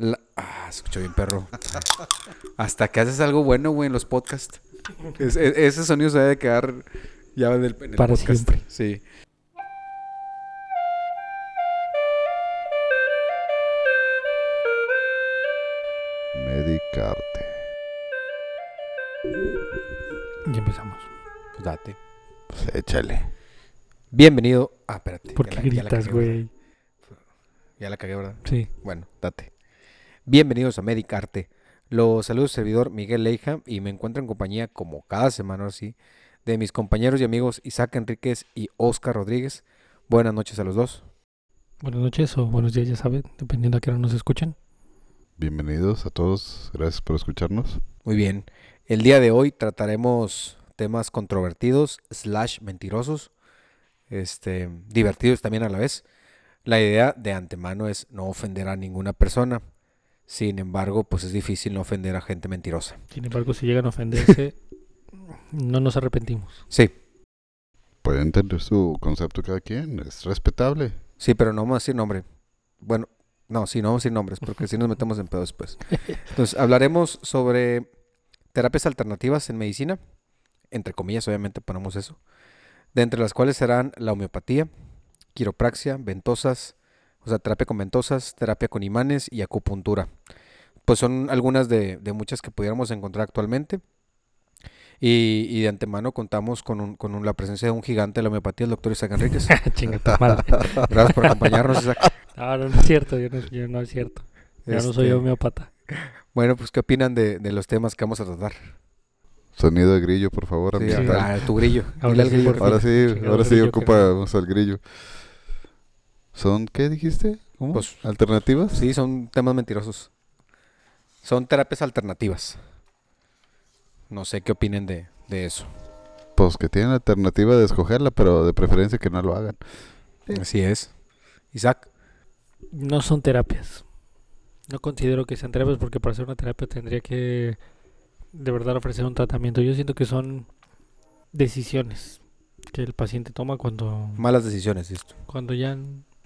La... Ah, escucho bien, perro. Hasta que haces algo bueno, güey, en los podcasts. Es- e- ese sonido se debe quedar ya en el, en el Para podcast. siempre. Sí. Medicarte. Ya empezamos. Pues date. Pues échale. Bienvenido. Ah, espérate. ¿Por ya qué la- gritas, güey? Ya la cagué, ¿verdad? Sí. Bueno, date. Bienvenidos a Medicarte. Los saludos servidor Miguel Leija y me encuentro en compañía, como cada semana así, de mis compañeros y amigos Isaac Enríquez y Oscar Rodríguez. Buenas noches a los dos. Buenas noches o buenos días, ya saben, dependiendo a qué hora nos escuchan. Bienvenidos a todos. Gracias por escucharnos. Muy bien. El día de hoy trataremos temas controvertidos, slash mentirosos, este, divertidos también a la vez. La idea de antemano es no ofender a ninguna persona. Sin embargo, pues es difícil no ofender a gente mentirosa. Sin embargo, si llegan a ofenderse, no nos arrepentimos. Sí, Pueden entender su concepto cada quien. Es respetable. sí, pero no vamos a decir nombre. Bueno, no, sí, no vamos a decir nombres porque si nos metemos en pedo después. Entonces, hablaremos sobre terapias alternativas en medicina. Entre comillas, obviamente ponemos eso. De entre las cuales serán la homeopatía, quiropraxia, ventosas, o sea, terapia con ventosas, terapia con imanes y acupuntura. Pues son algunas de, de muchas que pudiéramos encontrar actualmente. Y, y de antemano contamos con, un- con un- la presencia de un gigante de la homeopatía, el doctor Isaac Enríquez. Chinga tu madre. Gracias por acompañarnos, Isaac. No, no, no es cierto, yo no, yo no es cierto. Ya no soy Este, homeópata. Bueno, pues, ¿qué opinan de, de los temas que vamos a tratar? Sonido de grillo, por favor, Sí, ah, tu grillo. Ahora sí, grillo. Ahora sí, ahora sí ocupamos al grillo. ¿Son qué dijiste? ¿Cómo? Pues, ¿Alternativas? Sí, son temas mentirosos. Son terapias alternativas. No sé qué opinen de, de eso. Pues que tienen alternativa de escogerla, pero de preferencia que no lo hagan. Así es. Isaac. No son terapias. No considero que sean terapias porque para hacer una terapia tendría que de verdad ofrecer un tratamiento. Yo siento que son decisiones que el paciente toma cuando, Malas decisiones, esto. cuando ya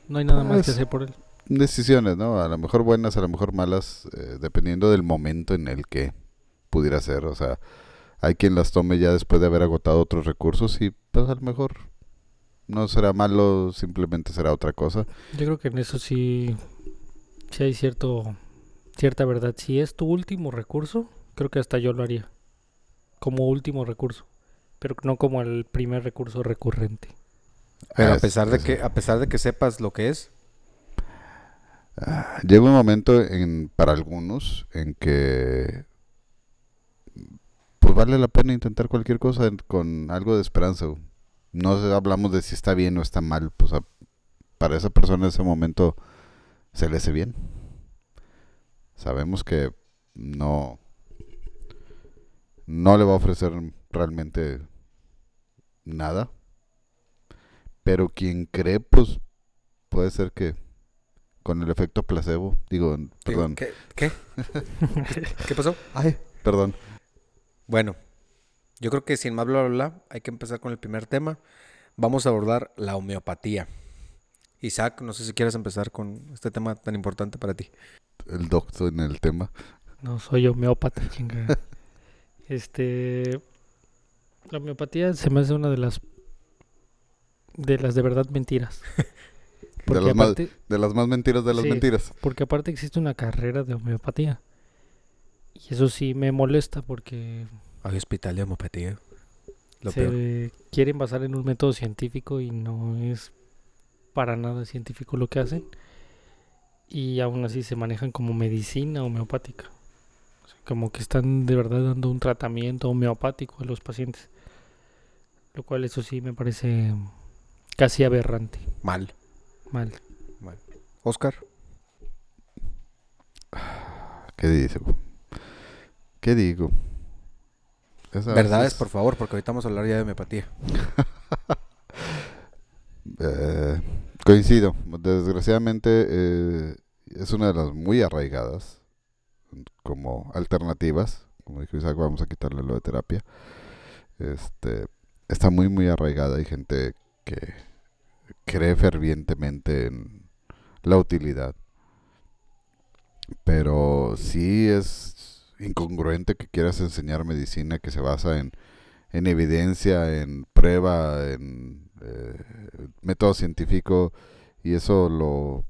no hay nada más que hacer por él. Decisiones, ¿no? A lo mejor buenas, a lo mejor malas, eh, dependiendo del momento en el que pudiera ser. O sea, hay quien las tome ya después de haber agotado otros recursos y pues a lo mejor no será malo, simplemente será otra cosa. Yo creo que en eso sí, sí hay cierto, cierta verdad. Si es tu último recurso, creo que hasta yo lo haría. Como último recurso. Pero no como el primer recurso recurrente. Pero a es- pesar de es- que, a pesar de que sepas lo que es, Ah, Llega un momento en, para algunos en que pues vale la pena intentar cualquier cosa con algo de esperanza. No hablamos de si está bien o está mal, pues a- para esa persona en ese momento se le hace bien. Sabemos que no no le va a ofrecer realmente nada. Pero quien cree, pues puede ser que con el efecto placebo, digo, perdón. ¿Qué? ¿Qué? ¿Qué pasó? Ay, perdón. Bueno, yo creo que sin más bla, bla, bla, hay que empezar con el primer tema. Vamos a abordar la homeopatía. Isaac, no sé si quieres empezar con este tema tan importante para ti. El doctor en el tema. No soy homeópata, chinga. este. La homeopatía se me hace una de las. De las de verdad mentiras. De Porque las, más, aparte, de las más mentiras de las Sí. mentiras. porque aparte existe una carrera de homeopatía. Y eso sí me molesta porque Hay hospital de homeopatía. Lo se peor. quieren basar en un método científico y no es para nada científico lo que hacen. Y aún así se manejan como medicina homeopática. O sea, como que están de verdad dando un tratamiento homeopático a los pacientes. Lo cual eso sí me parece casi aberrante. Mal. Mal. Oscar. ¿Qué digo? ¿Qué digo? Esa Verdades, es- por favor, porque ahorita vamos a hablar ya de homeopatía. Eh, coincido. Desgraciadamente eh, es una de las muy arraigadas como alternativas. Como dijo Isaac, vamos a quitarle lo de terapia. Este, está muy, muy arraigada. Hay gente que cree fervientemente en la utilidad. Pero sí es incongruente que quieras enseñar medicina que se basa en, en evidencia, en prueba, en eh, método científico y eso lo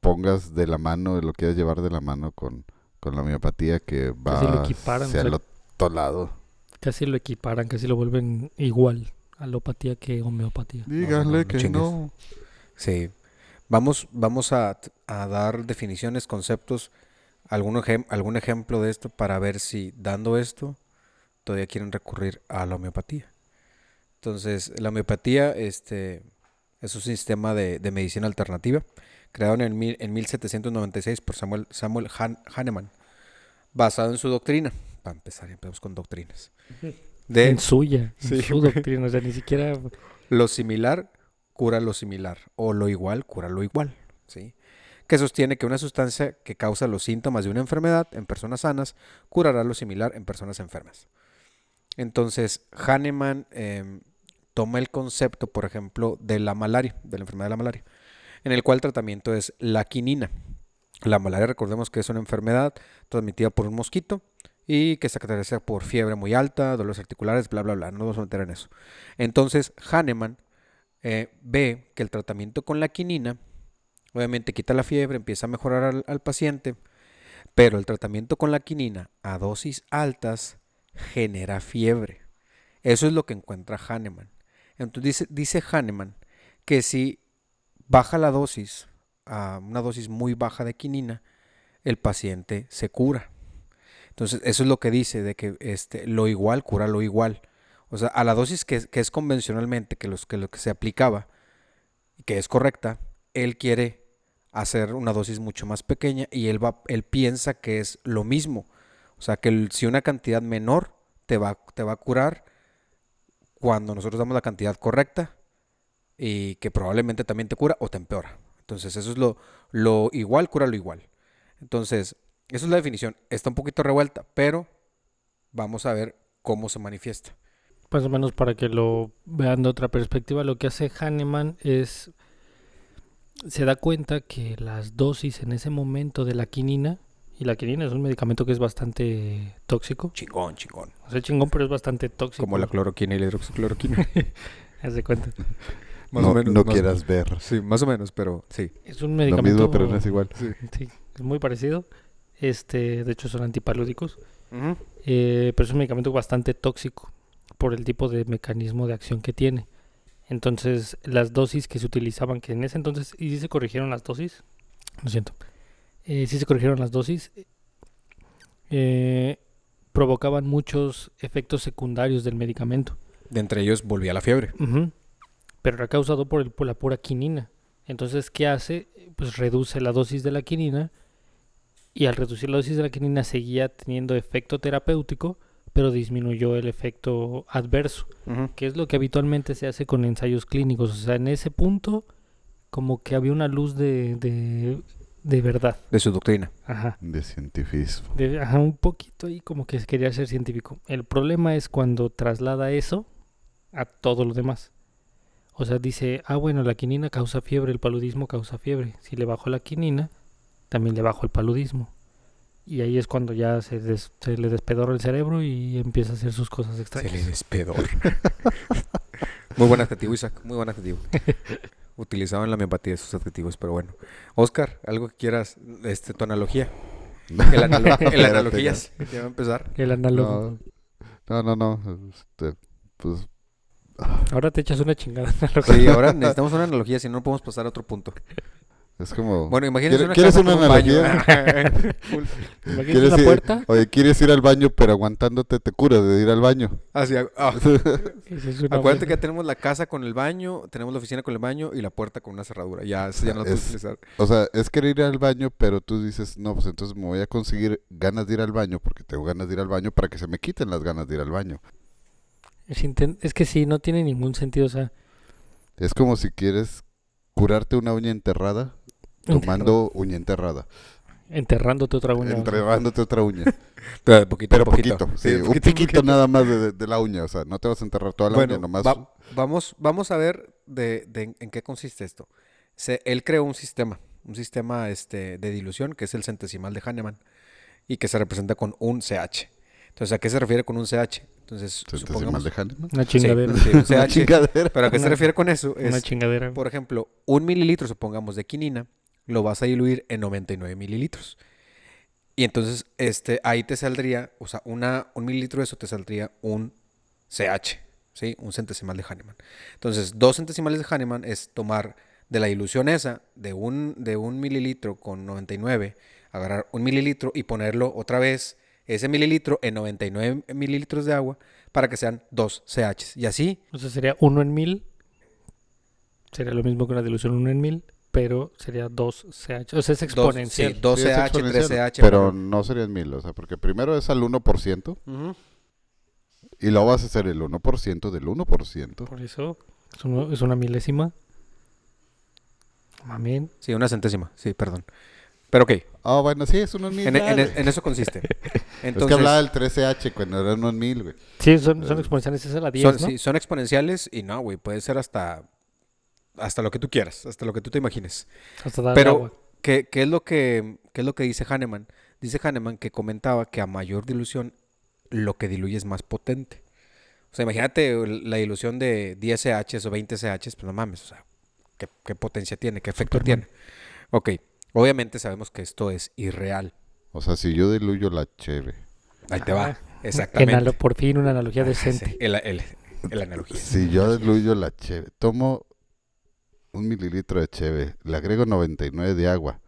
pongas de la mano, lo quieras llevar de la mano con, con la homeopatía que va Casi lo equiparan, hacia o sea, el otro lado. Casi lo equiparan, casi lo vuelven igual alopatía que homeopatía. Díganle no que chingues. no. Sí. Vamos, vamos a, a dar definiciones, conceptos, algún, ejem- algún ejemplo de esto para ver si dando esto todavía quieren recurrir a la homeopatía. Entonces, la homeopatía este, es un sistema de, de medicina alternativa creado en, el mil- en 1796 por Samuel, Samuel Han- Hahnemann, basado en su doctrina. Para empezar, empezamos con doctrinas. De En suya, en Sí, su güey. doctrina, o sea, ni siquiera lo similar cura lo similar o lo igual cura lo igual, ¿sí? Que sostiene que una sustancia que causa los síntomas de una enfermedad en personas sanas curará lo similar en personas enfermas. Entonces, Hahnemann em, toma el concepto, por ejemplo, de la malaria, de la enfermedad de la malaria, en el cual el tratamiento es la quinina. La malaria, recordemos que es una enfermedad transmitida por un mosquito y que se caracteriza por fiebre muy alta, dolores articulares, bla, bla, bla. No vamos a meter en eso. Entonces, Hahnemann eh, ve que el tratamiento con la quinina, obviamente quita la fiebre, empieza a mejorar al, al paciente, pero el tratamiento con la quinina a dosis altas genera fiebre. Eso es lo que encuentra Hahnemann. Entonces dice, dice Hahnemann que si baja la dosis a una dosis muy baja de quinina, el paciente se cura. Entonces, eso es lo que dice, de que este, lo igual cura lo igual. O sea, a la dosis que, que es convencionalmente, que, los, que lo que se aplicaba, que es correcta, él quiere hacer una dosis mucho más pequeña y él, va, él piensa que es lo mismo. O sea, que si una cantidad menor te va, te va a curar cuando nosotros damos la cantidad correcta y que probablemente también te cura o te empeora. Entonces, eso es lo, lo igual, cura lo igual. Entonces, esa es la definición. Está un poquito revuelta, pero vamos a ver cómo se manifiesta. más o menos para que lo vean de otra perspectiva, lo que hace Hahnemann es se da cuenta que las dosis en ese momento de la quinina y la quinina es un medicamento que es bastante tóxico, Chingón, chingón. o sea, chingón, pero es bastante tóxico. Como la cloroquina y la hidroxicloroquina. Haz de cuenta. Más no o menos. no más o quieras menos. ver. Sí, más o menos, pero sí. Es un Lo medicamento mismo, pero no es igual. sí, es muy parecido. Este, de hecho son antipalúdicos, eh, pero es un medicamento bastante tóxico por el tipo de mecanismo de acción que tiene. Entonces, las dosis que se utilizaban, que en ese entonces, y sí se corrigieron las dosis, lo siento, eh, sí se corrigieron las dosis, eh, provocaban muchos efectos secundarios del medicamento. De entre ellos volvía la fiebre. Pero era causado por, el, por la pura quinina. Entonces, ¿qué hace? Pues reduce la dosis de la quinina y al reducir la dosis de la quinina seguía teniendo efecto terapéutico, pero disminuyó el efecto adverso, que es lo que habitualmente se hace con ensayos clínicos. O sea, en ese punto, como que había una luz de, de, de verdad. De su doctrina. Ajá. De cientifismo. De- ajá, un poquito ahí como que quería ser científico. El problema es cuando traslada eso a todo lo demás. O sea, dice, ah, bueno, la quinina causa fiebre, el paludismo causa fiebre. Si le bajo la quinina, también le bajo el paludismo. Y ahí es cuando ya se, des- se le despedora el cerebro y empieza a hacer sus cosas Se extrañas. le despedor. muy buen adjetivo, Isaac. Muy buen adjetivo. Utilizado en la homeopatía esos adjetivos, pero bueno. Oscar, algo que quieras, este, tu analogía. El, analo- el analogías. Ya va a empezar. El análogo. No, no, no. no, este, pues Ahora te echas una chingada. Sí, ahora necesitamos una analogía, si no, no podemos pasar a otro punto. Es como. Bueno, imagínense una ¿Quieres una. Imagínate ¿Quieres una ir- puerta. Oye, ¿quieres ir al baño, pero aguantándote te curas de ir al baño? Así, ah. Es Acuérdate buena- que ya tenemos la casa con el baño, tenemos la oficina con el baño y la puerta con una cerradura. Ya, ya no lo puedes Es- utilizar. O sea, es querer ir al baño, pero tú dices, no, pues entonces me voy a conseguir ganas de ir al baño, porque tengo ganas de ir al baño para que se me quiten las ganas de ir al baño. Es, inten- es que sí, no tiene ningún sentido. O sea, Es como si quieres curarte una uña enterrada, tomando uña enterrada, enterrándote otra uña. enterrándote otra uña. Pero poquito, Pero poquito. poquito, Sí, sí, de un poquito poquito. nada más de, la uña, o sea, no te vas a enterrar toda la Bueno, uña, nomás. va- vamos, vamos a ver de, de en- en qué consiste esto. Se- él creó un sistema, un sistema este, de dilución que es el centesimal de Hahnemann y que se representa con un CH. Entonces, ¿a qué se refiere con un CH? Entonces, Centesimal supongamos... de Hahnemann. Una chingadera. sí, un Una CH. chingadera. ¿Pero a qué se Una- refiere con eso? Una Es, chingadera. por ejemplo, un mililitro, supongamos, de quinina, lo vas a diluir en 99 mililitros. Y entonces, este, ahí te saldría, o sea, una, un mililitro de eso te saldría un CH, ¿sí? Un centesimal de Hahnemann. Entonces, dos centesimales de Hahnemann es tomar de la dilución esa, de un, de un mililitro con 99, agarrar un mililitro y ponerlo otra vez, ese mililitro en 99 mililitros de agua, para que sean dos CHs. Y así, O sería 1 en 1000. Sería lo mismo que una dilución 1 en 1000, pero sería 2 CH. O sea, es dos, exponencial. sí, dos Sí, es exponencial, CH. Pero no serían mil, o sea, porque primero es al 1% Ujú. y luego vas a hacer el 1% del 1%. Por eso es, es una milésima. Mamén. Sí, una centésima, sí, perdón. Pero ok, Ah, bueno, sí, es uno en mil. en, eso consiste. es Entonces, que hablaba del 13H cuando era uno en mil, güey. Sí, son, son Eh, exponenciales. Esa es la 10, son, ¿no? sí, son exponenciales y no, güey, puede ser hasta, hasta lo que tú quieras, hasta lo que tú te imagines. Hasta dar Pero, agua. ¿qué, qué es lo que, qué es lo que dice Hahnemann? Dice Hahnemann que comentaba que a mayor dilución, lo que diluye es más potente. O sea, imagínate la dilución de 10 CH o 20 CH, pues no mames, o sea, ¿qué, qué potencia tiene? ¿Qué efecto Superman. tiene? Ok, obviamente sabemos que esto es irreal. O sea, si yo diluyo la cheve, Ahí te Ah, va, exactamente. Enalo- por fin una analogía Ah, decente. sí, el, el- el analogía. si yo diluyo la cheve, tomo un mililitro de cheve, le agrego 99 de agua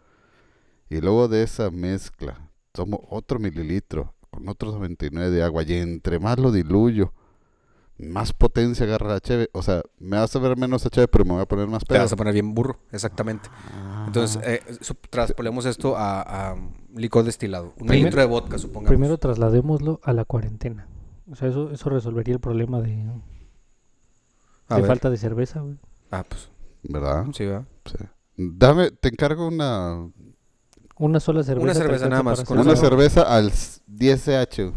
y luego de esa mezcla tomo otro mililitro con otros 99 de agua y entre más lo diluyo, más potencia agarra la cheve. O sea, me vas a ver menos a cheve, pero me voy a poner más Te pedo. vas a poner bien burro, exactamente. Entonces, Ajá. eh, traspolemos esto a, a licor destilado. Un litro de vodka, supongamos. Primero trasladémoslo a la cuarentena. O sea, eso, eso resolvería el problema de, de falta de cerveza, güey. Ah, pues, ¿Verdad? sí, ¿verdad? Sí. Dame, te encargo una, Una sola cerveza. Una cerveza nada más, con una cerveza al s- 10CH.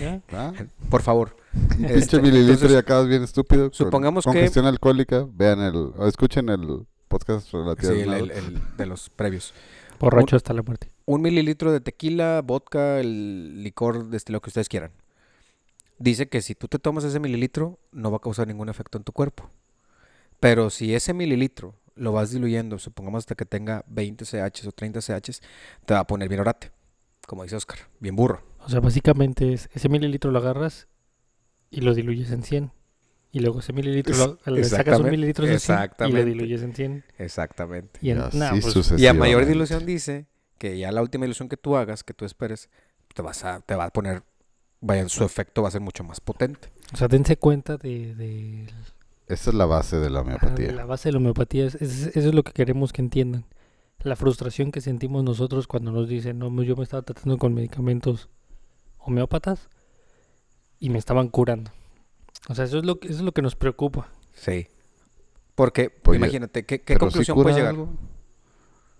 ¿Ya? ¿verdad? Por favor. Pinche Este, mililitro entonces, y acabas bien estúpido. con supongamos que- Congestión alcohólica. Vean el, o escuchen el podcast sí, relativo. el, el- el de los previos. Borracho hasta la muerte. Un mililitro de tequila, vodka, el licor de estilo que ustedes quieran. Dice que si tú te tomas ese mililitro, no va a causar ningún efecto en tu cuerpo. Pero si ese mililitro lo vas diluyendo, supongamos hasta que tenga 20 CH o 30 CH, te va a poner bien orate. Como dice Oscar, bien burro. O sea, básicamente es ese mililitro lo agarras y lo diluyes en 100. Y luego ese mililitro lo, le sacas un mililitro de 100 y lo diluyes en 100. Exactamente. Y en, así nah, pues, Y a mayor dilución dice que ya la última dilución que tú hagas, que tú esperes, te vas a, te va a poner, vaya, su efecto va a ser mucho más potente. o sea, dense cuenta de, de Esa es la base de la homeopatía. La base de la homeopatía, es- es- eso es lo que queremos que entiendan. La frustración que sentimos nosotros cuando nos dicen, no, yo me estaba tratando con medicamentos homeópatas y me estaban curando. O sea, eso es lo que, eso es lo que nos preocupa. Sí. Porque, imagínate, ¿qué, qué conclusión cura puedes llegar? algo.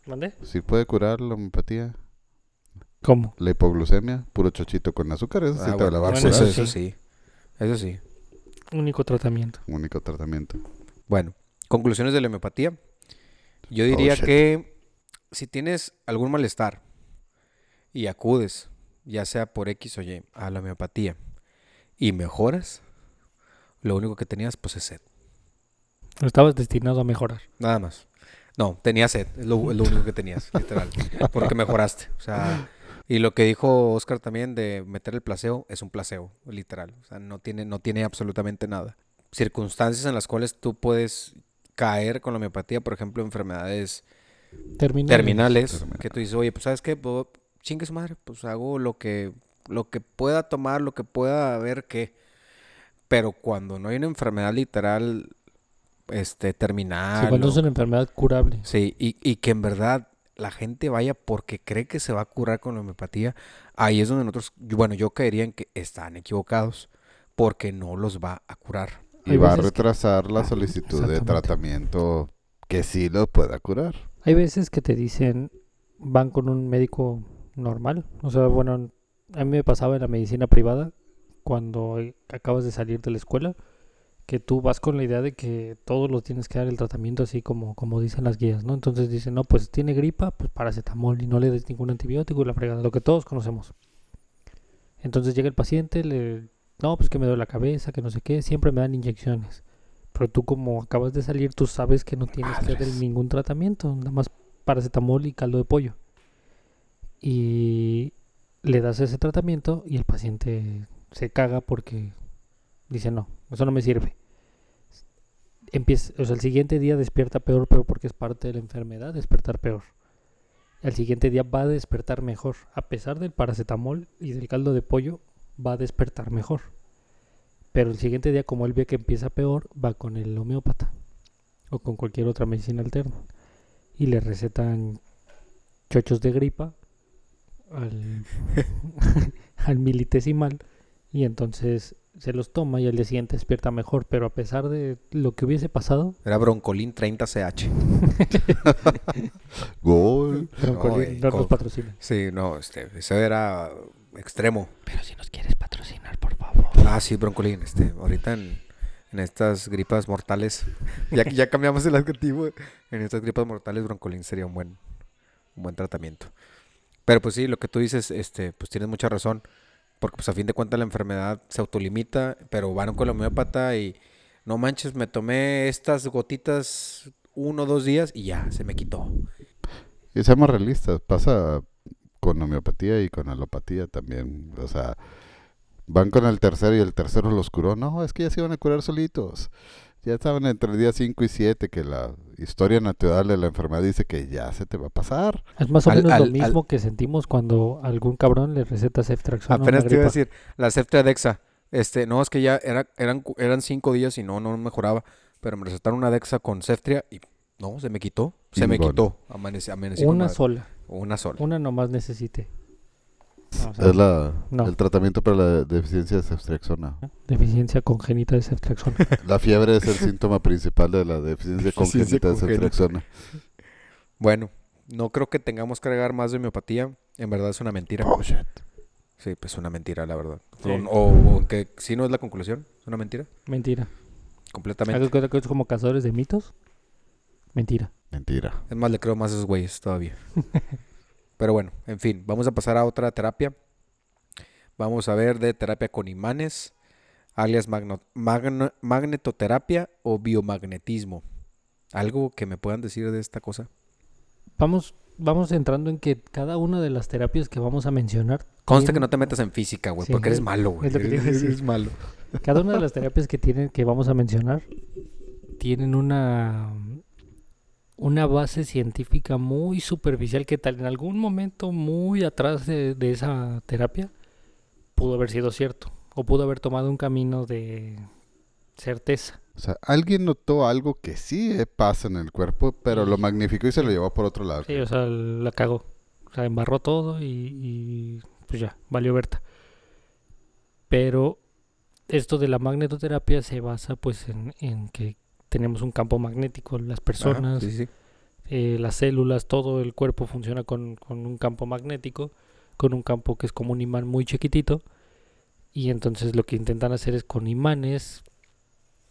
¿Mande? Si puede curar la homeopatía. ¿Cómo? La hipoglucemia, puro chochito con azúcar, eso sí Ah, te bueno, la va a bueno, curar. eso, sí. eso sí. Eso sí. Único tratamiento. Único tratamiento. Bueno, conclusiones de la homeopatía. Yo diría Oh, que si tienes algún malestar y acudes, ya sea por X o Y, a la homeopatía y mejoras, lo único que tenías pues es sed. Estabas destinado a mejorar. Nada más. No, tenías sed, es lo, es lo único que tenías, literal. Porque mejoraste. O sea, y lo que dijo Oscar también de meter el placebo es un placebo, literal. O sea, no tiene, no tiene absolutamente nada. Circunstancias en las cuales tú puedes caer con la homeopatía, por ejemplo, enfermedades Terminal. terminales, Terminal. que tú dices, oye, pues sabes qué, Pues, chingue su madre, pues hago lo que, lo que pueda tomar, lo que pueda ver qué. Pero cuando no hay una enfermedad literal, este, terminal. Sí, cuando o- es una enfermedad curable. Sí, y, y que en verdad la gente vaya porque cree que se va a curar con la homeopatía, ahí es donde nosotros, yo- bueno, yo creería en que están equivocados, porque no los va a curar. Y va a que- retrasar la solicitud de tratamiento que sí lo pueda curar. Hay veces que te dicen, van con un médico normal. O sea, bueno, a mí me pasaba en la medicina privada, cuando acabas de salir de la escuela, que tú vas con la idea de que todos los tienes que dar el tratamiento así como, como dicen las guías, ¿no? Entonces dicen, no, pues tiene gripa, pues paracetamol y no le des ningún antibiótico y la fregada, lo que todos conocemos. Entonces llega el paciente, le, no, pues que me duele la cabeza, que no sé qué, siempre me dan inyecciones. Pero tú como acabas de salir, tú sabes que no tienes que Madres. ningún tratamiento, nada más paracetamol y caldo de pollo. Y le das ese tratamiento y el paciente se caga porque dice, no, eso no me sirve. Empieza, o sea, el siguiente día despierta peor, pero porque es parte de la enfermedad, despertar peor. Al siguiente día va a despertar mejor. A pesar del paracetamol y del caldo de pollo, va a despertar mejor. Pero el siguiente día, como él ve que empieza peor, va con el homeópata o con cualquier otra medicina alterna. Y le recetan chochos de gripa al, al militesimal y entonces se los toma y al día siguiente despierta mejor. Pero a pesar de lo que hubiese pasado, Era Broncolin 30CH. Gol. Broncolin eh, no con- nos patrocina. Sí, no, este, eso era extremo. Pero si nos quieres patrocinar, por favor. Ah, sí, Broncolin, este, ahorita en, en estas gripas mortales, ya, que- ya cambiamos el adjetivo, en estas gripas mortales Broncolin sería un buen, un buen tratamiento. Pero pues sí, lo que tú dices, este, pues tienes mucha razón, porque pues a fin de cuentas la enfermedad se autolimita, pero van con el homeópata y no manches, me tomé estas gotitas uno o dos días y ya, se me quitó. Y seamos realistas, pasa con homeopatía y con alopatía también. O sea, van con el tercero y el tercero los curó. No, es que ya se iban a curar solitos. Ya estaban entre el día 5 y 7 que la historia natural de la enfermedad dice que ya se te va a pasar. Es más o menos al- lo al- mismo que sentimos cuando algún cabrón le receta ceftraxona Apenas te iba a decir, la Dexa. Este, no, es que ya era, eran, eran cinco días y no, no mejoraba. Pero me recetaron una Dexa con Ceftria y no, se me quitó. Se me quitó. Con Una sola, Una sola. una nomás necesite. No, o sea, Es la, no. el tratamiento para la deficiencia de ceftriaxona. Deficiencia congénita de ceftraxona. La fiebre es el síntoma principal de la deficiencia Deficiencia congénita de ceftriaxona. Bueno, no creo que tengamos que agregar más de homeopatía. En verdad es una mentira. Bullshit. Sí, pues es una mentira, la verdad. Sí. O, o- o que si no es la conclusión, es una mentira. Mentira. Completamente. ¿Haces cuenta que es como cazadores de mitos? Mentira. Mentira. Es más, le creo más a esos güeyes todavía. Pero bueno, en fin, vamos a pasar a otra terapia. Vamos a ver de terapia con imanes, alias magno- magno- magnetoterapia o biomagnetismo. ¿Algo que me puedan decir de esta cosa? Vamos, vamos entrando en que cada una de las terapias que vamos a mencionar, Consta que no te metas en física, güey, Sí, porque eres es- malo, güey. es lo que te iba a Eres- decir. eres malo. cada una de las terapias que tienen, que vamos a mencionar, tienen una una base científica muy superficial que tal en algún momento muy atrás de, de esa terapia pudo haber sido cierto o pudo haber tomado un camino de certeza. O sea, alguien notó algo que sí eh, pasa en el cuerpo, pero lo magnificó y se lo llevó por otro lado. Sí, o sea, la cagó. O sea, embarró todo y, y, pues ya, valió Berta. Pero esto de la magnetoterapia se basa pues en, en que tenemos un campo magnético, las Ajá, personas, sí, sí. eh, las células, todo el cuerpo funciona con, con un campo magnético, con un campo que es como un imán muy chiquitito. Y entonces lo que intentan hacer es con imanes,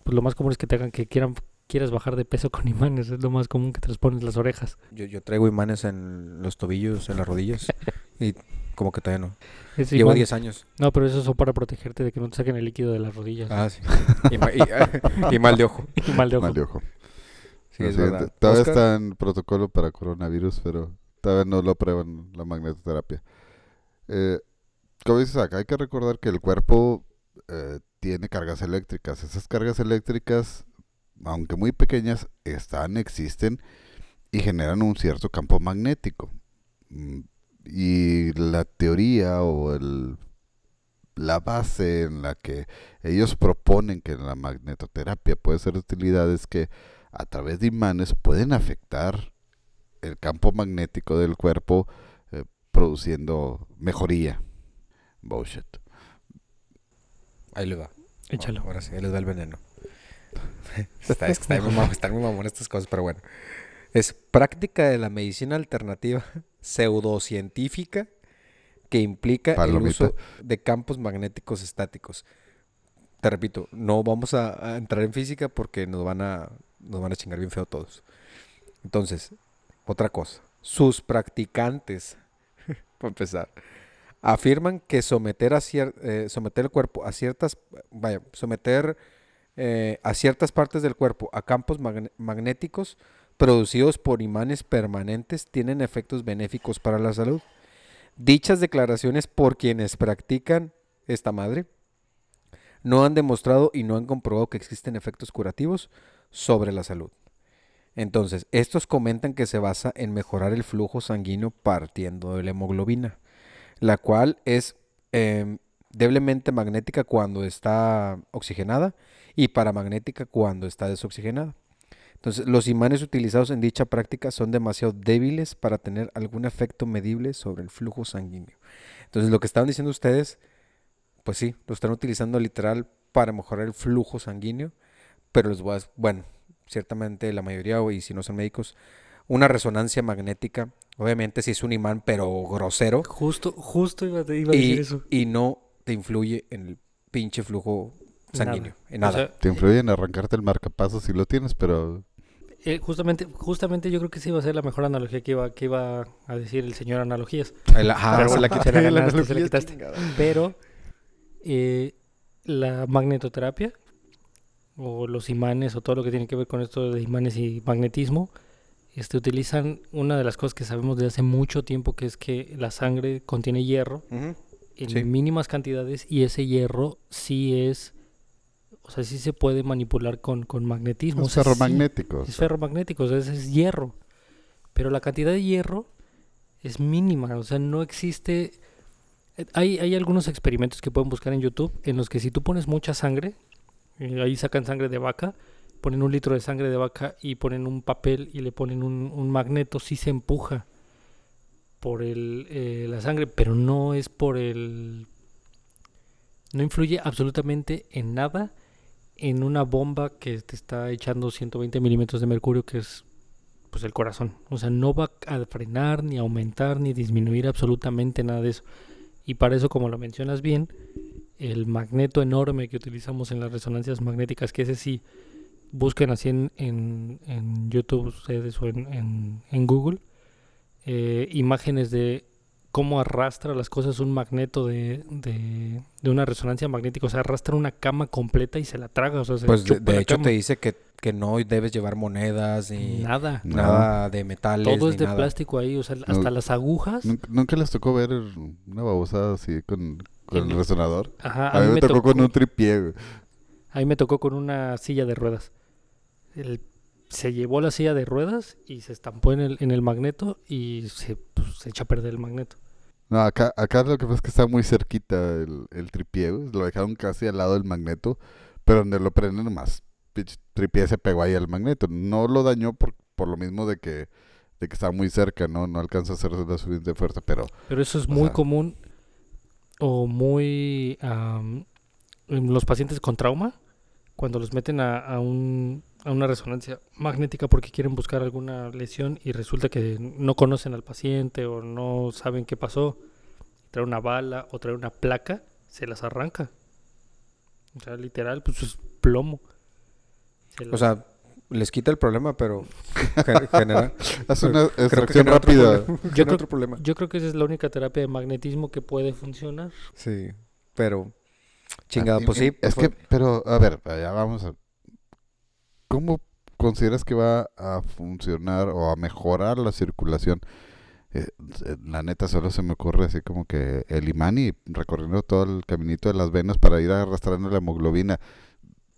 pues lo más común es que te hagan que quieran, quieras bajar de peso con imanes, es lo más común que te los pones las orejas. Yo, yo traigo imanes en los tobillos, en las rodillas. y como que todavía no. Ese Llevo imán- 10 años. No, pero eso son para protegerte de que no te saquen el líquido de las rodillas. Ah, sí. Y, ma- y- y mal de ojo. Y mal de ojo. Mal de ojo. Sí, es Así, verdad. t- Todavía Oscar, está en protocolo para coronavirus, pero todavía no lo prueban la magnetoterapia. Eh, como dices acá, hay que recordar que el cuerpo eh, tiene cargas eléctricas. Esas cargas eléctricas, aunque muy pequeñas, están, existen y generan un cierto campo magnético. Mm, Y la teoría o el, la base en la que ellos proponen que la magnetoterapia puede ser de utilidad es que a través de imanes pueden afectar el campo magnético del cuerpo eh, produciendo mejoría. Bullshit. Ahí le va. Échalo. Ahora sí, ahí les da el veneno. está, es que está muy mamón, están muy mamón estas cosas, pero bueno. Es práctica de la medicina alternativa pseudocientífica que implica Palomita. el uso de campos magnéticos estáticos. te repito, no vamos a, a entrar en física porque nos van a, nos van a chingar bien feo todos. Entonces, otra cosa. Sus practicantes, para empezar, afirman que someter, a cier- eh, someter el cuerpo a ciertas, vaya, someter eh, a ciertas partes del cuerpo a campos magnéticos producidos por imanes permanentes tienen efectos benéficos para la salud. Dichas declaraciones por quienes practican esta madre no han demostrado y no han comprobado que existen efectos curativos sobre la salud. Entonces, estos comentan que se basa en mejorar el flujo sanguíneo partiendo de la hemoglobina, la cual es deblemente magnética cuando está oxigenada y paramagnética cuando está desoxigenada. Entonces, los imanes utilizados en dicha práctica son demasiado débiles para tener algún efecto medible sobre el flujo sanguíneo. Entonces, lo que estaban diciendo ustedes, pues sí, lo están utilizando literal para mejorar el flujo sanguíneo, pero les voy a, bueno, ciertamente la mayoría, o y si no son médicos, una resonancia magnética, obviamente si es un imán, pero grosero, Justo, justo iba, te iba a decir y, eso. y no te influye en el pinche flujo sanguíneo, en O nada. sea, Te influye en arrancarte el marcapasos si lo tienes, pero eh, justamente, justamente yo creo que sí iba a ser la mejor analogía que iba, que iba a decir el señor analogías. El- ajá, Pero se la se la la ganaste, se la quitaste. Pero eh, la magnetoterapia o los imanes o todo lo que tiene que ver con esto de imanes y magnetismo, este, utilizan una de las cosas que sabemos de hace mucho tiempo, que es que la sangre contiene hierro en Sí. mínimas cantidades y ese hierro sí es, o sea, sí se puede manipular con, con magnetismo. es o sea, sí- ferromagnético. es ferromagnético, o sea, es hierro. Pero la cantidad de hierro es mínima, o sea, no existe... Hay, hay algunos experimentos que pueden buscar en YouTube en los que si tú pones mucha sangre, eh, ahí sacan sangre de vaca, ponen un litro de sangre de vaca y ponen un papel y le ponen un, un magneto, sí se empuja por el, eh, la sangre, pero no es por el... No influye absolutamente en nada en una bomba que te está echando 120 milímetros de mercurio, que es pues el corazón. O sea, no va a frenar, ni aumentar, ni disminuir absolutamente nada de eso. Y para eso, como lo mencionas bien, el magneto enorme que utilizamos en las resonancias magnéticas, que ese sí, busquen así en, en, en YouTube ustedes o en, en, Google, eh, imágenes de cómo arrastra las cosas un magneto de, de, de una resonancia magnética. O sea, arrastra una cama completa y se la traga. O sea, se Pues de, hecho cama. te dice que, que no debes llevar monedas ni Nada. nada de metales. Todo ni es de nada. plástico ahí, o sea, hasta No. las agujas. ¿Nunca, nunca les tocó ver una babosada así con, con el resonador? Ajá, A mí me tocó con un tripié. a mí me tocó con una silla de ruedas. El- se llevó la silla de ruedas y se estampó en el, en el magneto y se, pues, se echa a perder el magneto. No, acá, acá lo que pasa es que está muy cerquita el, el tripié, güey. Lo dejaron casi al lado del magneto, pero donde lo prenden nomás. pinche tripié se pegó ahí al magneto. No lo dañó por, por lo mismo de que, de que estaba muy cerca, ¿no? No alcanza a hacer la suficiente fuerza, pero Pero eso es muy sea- común o muy... en los pacientes con trauma, cuando los meten a, a un, a una resonancia magnética porque quieren buscar alguna lesión y resulta que no conocen al paciente o no saben qué pasó, trae una bala o trae una placa, se las arranca. O sea, literal, pues es plomo. Se O las- sea, les quita el problema, pero gen- genera, hace una extracción rápida. problema, Yo genera creo- otro problema. yo creo que esa es la única terapia de magnetismo que puede funcionar. Sí, pero chingada, Ah, pues sí. Es fue- que, pero, a ver, ya vamos a... ¿Cómo consideras que va a funcionar o a mejorar la circulación? Eh, eh, la neta solo se me ocurre así como que el imán y recorriendo todo el caminito de las venas para ir arrastrando la hemoglobina.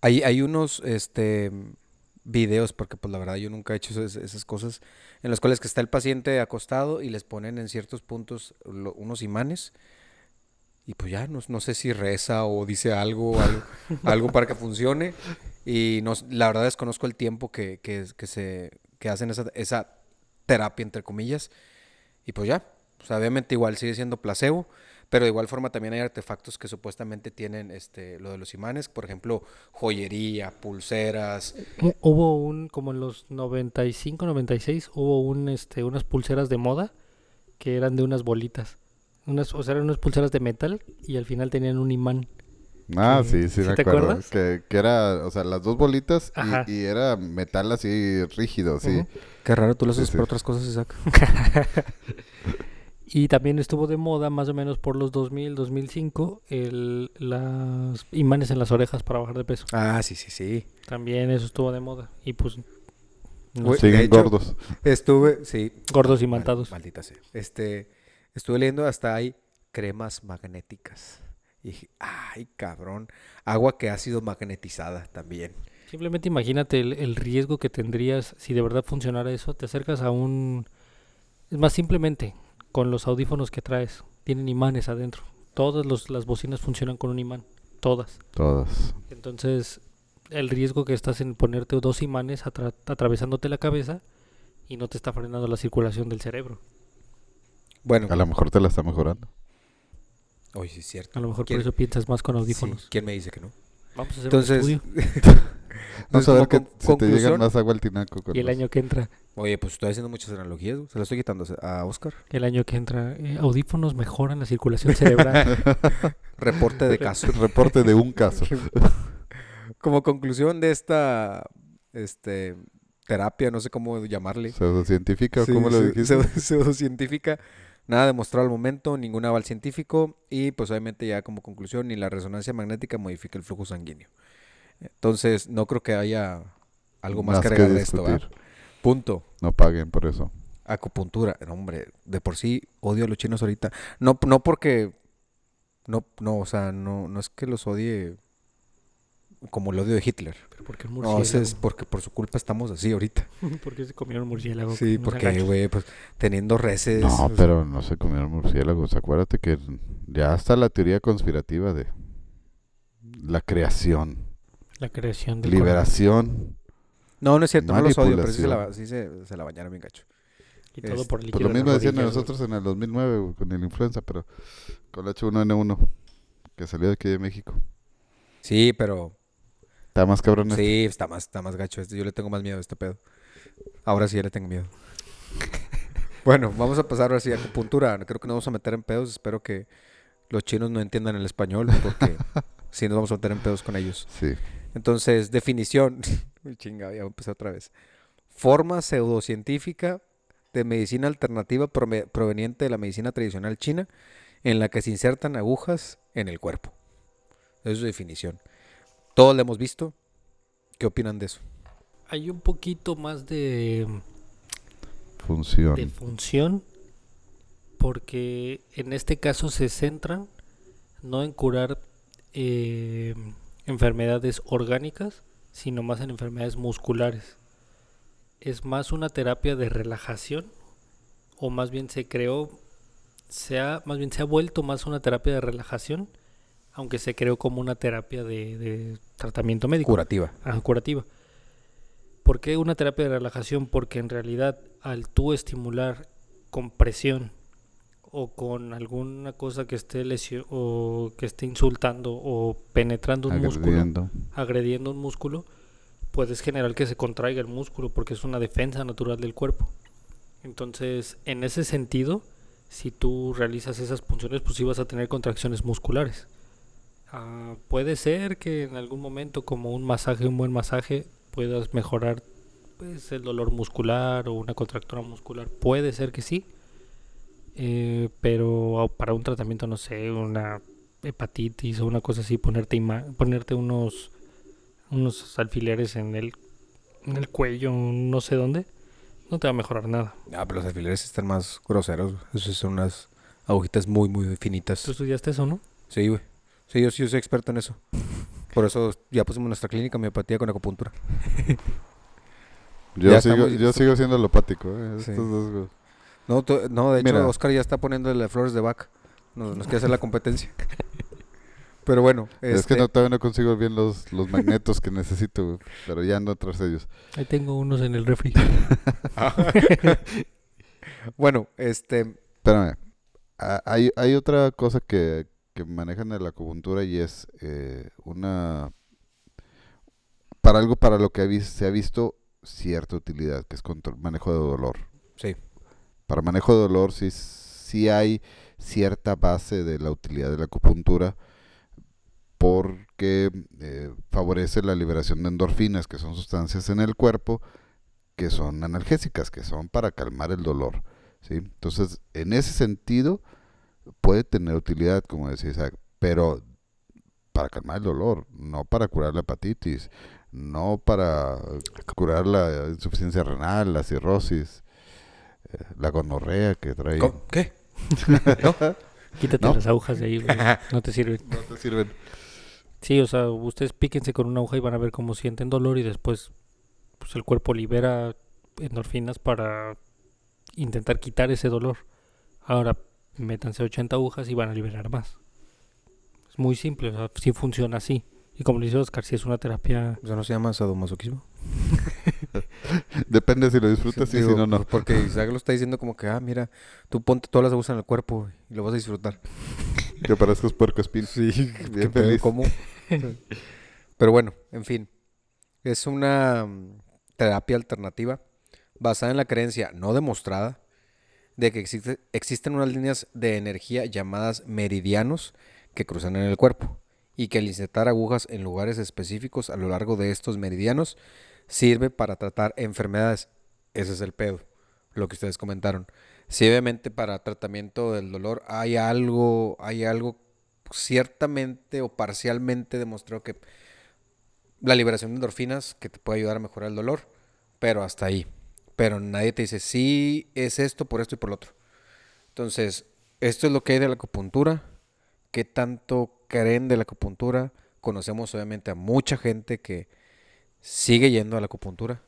Hay, hay unos este videos, porque pues la verdad yo nunca he hecho esas, esas cosas, en los cuales que está el paciente acostado y les ponen en ciertos puntos lo- unos imanes y pues ya no, no sé si reza o dice algo, algo, algo para que funcione. Y no, la verdad desconozco el tiempo que, que, que se que hacen esa, esa terapia entre comillas. Y pues ya, o sea, obviamente igual sigue siendo placebo, pero de igual forma también hay artefactos que supuestamente tienen este lo de los imanes, por ejemplo, joyería, pulseras, Hu- Hubo un, como en los 95, 96, hubo un, este, unas pulseras de moda que eran de unas bolitas. Unas, o sea, eran unas pulseras de metal y al final tenían un imán. Ah, que- sí, sí, ¿sí me te acuerdo. acuerdas? Que, que era, o sea, las dos bolitas y, y era metal así rígido, sí. Qué raro, tú lo haces sí. por otras cosas, Isaac. Y también estuvo de moda, más o menos por los 2000, 2005, el, las imanes en las orejas para bajar de peso. Ah, sí, sí, sí. También eso estuvo de moda. Y pues, no Siguen hecho- gordos. Estuve, sí. gordos y Mal- mantados. maldita sea. Este, estuve leyendo hasta hay cremas magnéticas. Y dije, ay, cabrón. Agua que ha sido magnetizada también. Simplemente imagínate el, el riesgo que tendrías si de verdad funcionara eso. Te acercas a un... Es más, simplemente con los audífonos que traes. Tienen imanes adentro. Todas los- las bocinas funcionan con un imán. Todas. Todas. Entonces, el riesgo que estás en ponerte dos imanes atra- atravesándote la cabeza y no te está frenando la circulación del cerebro. Bueno, A lo mejor te la está mejorando. hoy sí es cierto. A lo mejor por ¿Quién- eso piensas más con audífonos. Sí, ¿Quién me dice que no? Vamos a hacer Entonces, un estudio. Vamos a ver que, con- si te conclusión- llegan más agua al tinaco. con Y el los- año que entra, oye, pues estoy haciendo muchas analogías. güey. Se las estoy quitando a Oscar. el año que entra, eh, audífonos mejoran la circulación cerebral. Reporte de caso. Reporte de un caso. Como conclusión de esta este, terapia, no sé cómo llamarle. Pseudocientífica, Sí, ¿cómo lo pseu- dijiste? pseudo- pseudocientífica. Nada demostrado al momento, ningún aval científico y pues obviamente ya como conclusión ni la resonancia magnética modifica el flujo sanguíneo. Entonces no creo que haya algo más, que agregar de esto. Punto. No paguen por eso. Acupuntura. No, hombre, de por sí odio a los chinos ahorita. No, no porque... No, no, o sea, no, no es que los odie como el odio de Hitler. Pero ¿por qué el No, murciélago? ese es porque por su culpa estamos así ahorita. ¿Por qué se comieron murciélago? Sí, porque, güey, pues teniendo reses... No, pero no se comieron murciélagos. Acuérdate que ya está la teoría conspirativa de la creación, La creación de liberación. No, no es cierto, no los odio, pero sí se la, sí se, se la bañaron bien gacho. Y todo Es- por el Pues líquido lo de mismo decían nosotros en el 2009 güey, con el influenza, pero con el H1N1 que salió de aquí de México. Sí, pero Está más cabrón este. sí, está más, está más gacho este. Yo le tengo más miedo a este pedo. Ahora sí ya le tengo miedo. bueno, vamos a pasar ahora sí a acupuntura. Creo que no vamos a meter en pedos. Espero que los chinos no entiendan el español porque sí nos vamos a meter en pedos con ellos. Sí. Entonces, definición. Chinga, ya voy a empezar otra vez. Forma pseudocientífica de medicina alternativa proveniente de la medicina tradicional china en la que se insertan agujas en el cuerpo. Esa es su definición. Todos la hemos visto. ¿Qué opinan de eso? Hay un poquito más de, Función. de función porque en este caso se centran no en curar eh, enfermedades orgánicas, sino más en enfermedades musculares. Es más una terapia de relajación o más bien se creó, se ha, más bien se ha vuelto más una terapia de relajación, aunque se creó como una terapia de, de tratamiento médico. Curativa. Ajá, curativa. ¿Por qué una terapia de relajación? Porque en realidad al tú estimular con presión o con alguna cosa que esté lesio o que esté insultando o penetrando un músculo, agrediendo. agrediendo un músculo, puedes generar que se contraiga el músculo porque es una defensa natural del cuerpo. Entonces, en ese sentido, si tú realizas esas funciones, pues sí vas a tener contracciones musculares. Ah, puede ser que en algún momento, como un masaje, un buen masaje, puedas mejorar pues, el dolor muscular o una contractura muscular. Puede ser que sí. Eh, pero para un tratamiento, no sé, una hepatitis o una cosa así, ponerte, ponerte unos, unos alfileres en el, en el cuello, no sé dónde, no te va a mejorar nada. Ah, pero los alfileres están más groseros. Esas son unas agujitas muy, muy finitas. ¿Tú estudiaste eso, no? Sí, güey. Sí, yo sí soy experto en eso. Por eso ya pusimos nuestra clínica miopatía con acupuntura. Yo, sigo, yo sigo siendo alopático. ¿eh? Sí. Estos dos, güey. No, to- no de hecho, Mira. Oscar ya está poniéndole flores de vaca. Nos, nos quiere hacer la competencia. Pero bueno, Es que este, no, todavía no consigo bien los, los magnetos que necesito, güey, pero ya ando tras ellos. Ahí tengo unos en el refri. bueno, este, Espérame. Ah, Hay, hay otra cosa que, que manejan la acupuntura y es eh, una... Para algo para lo que se ha visto cierta utilidad, que es control, manejo de dolor. sí, Para manejo de dolor sí, sí hay cierta base de la utilidad de la acupuntura, porque eh, favorece la liberación de endorfinas, que son sustancias en el cuerpo que son analgésicas, que son para calmar el dolor. ¿sí? Entonces, en ese sentido, puede tener utilidad, como decía Isaac, pero para calmar el dolor, no para curar la hepatitis, no para curar la insuficiencia renal, la cirrosis, eh, la gonorrea que trae. ¿Qué? Quítate ¿No? las agujas de ahí, güey. No te sirven. No te sirven. Sí, o sea, ustedes píquense con una aguja y van a ver cómo sienten dolor y después pues el cuerpo libera endorfinas para intentar quitar ese dolor. Ahora, métanse 80 agujas y van a liberar más. Es muy simple, o sea, sí funciona así. Y como le dice Oscar, si es una terapia... ¿Eso no se llama sadomasoquismo? Depende si lo disfrutas y Digo, si no, no. Porque Isaac lo está diciendo como que, ah, mira, tú ponte todas las agujas en el cuerpo y lo vas a disfrutar. Que parezcas puerco espín. Sí, Bien feliz. ¿Cómo? Pero bueno, en fin. Es una mm, terapia alternativa basada en la creencia no demostrada de que existe- existen unas líneas de energía llamadas meridianos que cruzan en el cuerpo y que al insertar agujas en lugares específicos a lo largo de estos meridianos sirve para tratar enfermedades. Ese es el pedo, lo que ustedes comentaron. Sí, obviamente para tratamiento del dolor hay algo, hay algo ciertamente o parcialmente demostrado que la liberación de endorfinas que te puede ayudar a mejorar el dolor, pero hasta ahí. Pero nadie te dice, sí, es esto por esto y por lo otro. Entonces, esto es lo que hay de la acupuntura. ¿Qué tanto creen de la acupuntura? Conocemos obviamente a mucha gente que sigue yendo a la acupuntura.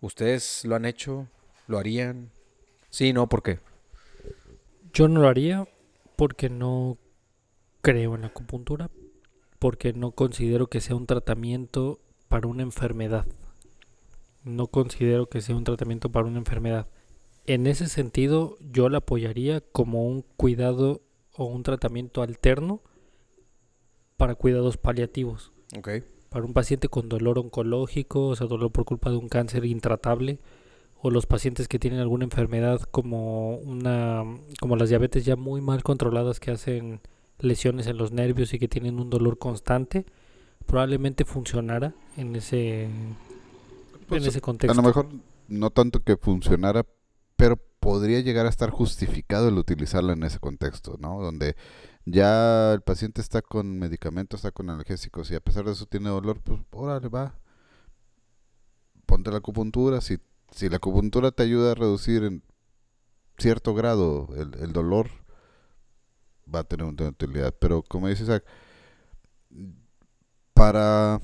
¿Ustedes lo han hecho? ¿Lo harían? Sí, no, ¿por qué? Yo no lo haría porque no creo en la acupuntura, porque no considero que sea un tratamiento para una enfermedad. No considero que sea un tratamiento para una enfermedad. En ese sentido, yo la apoyaría como un cuidado o un tratamiento alterno para cuidados paliativos. Ok. Para un paciente con dolor oncológico, o sea, dolor por culpa de un cáncer intratable, o los pacientes que tienen alguna enfermedad como una como las diabetes ya muy mal controladas que hacen lesiones en los nervios y que tienen un dolor constante, probablemente funcionara en ese Pues, en ese A contexto. lo mejor no tanto que funcionara, pero podría llegar a estar justificado el utilizarla en ese contexto, ¿no? Donde ya el paciente está con medicamentos, está con analgésicos y a pesar de eso tiene dolor, pues órale, va. Ponte la acupuntura. Si, si la acupuntura te ayuda a reducir en cierto grado el, el dolor, va a tener una utilidad. Pero como dice Isaac, para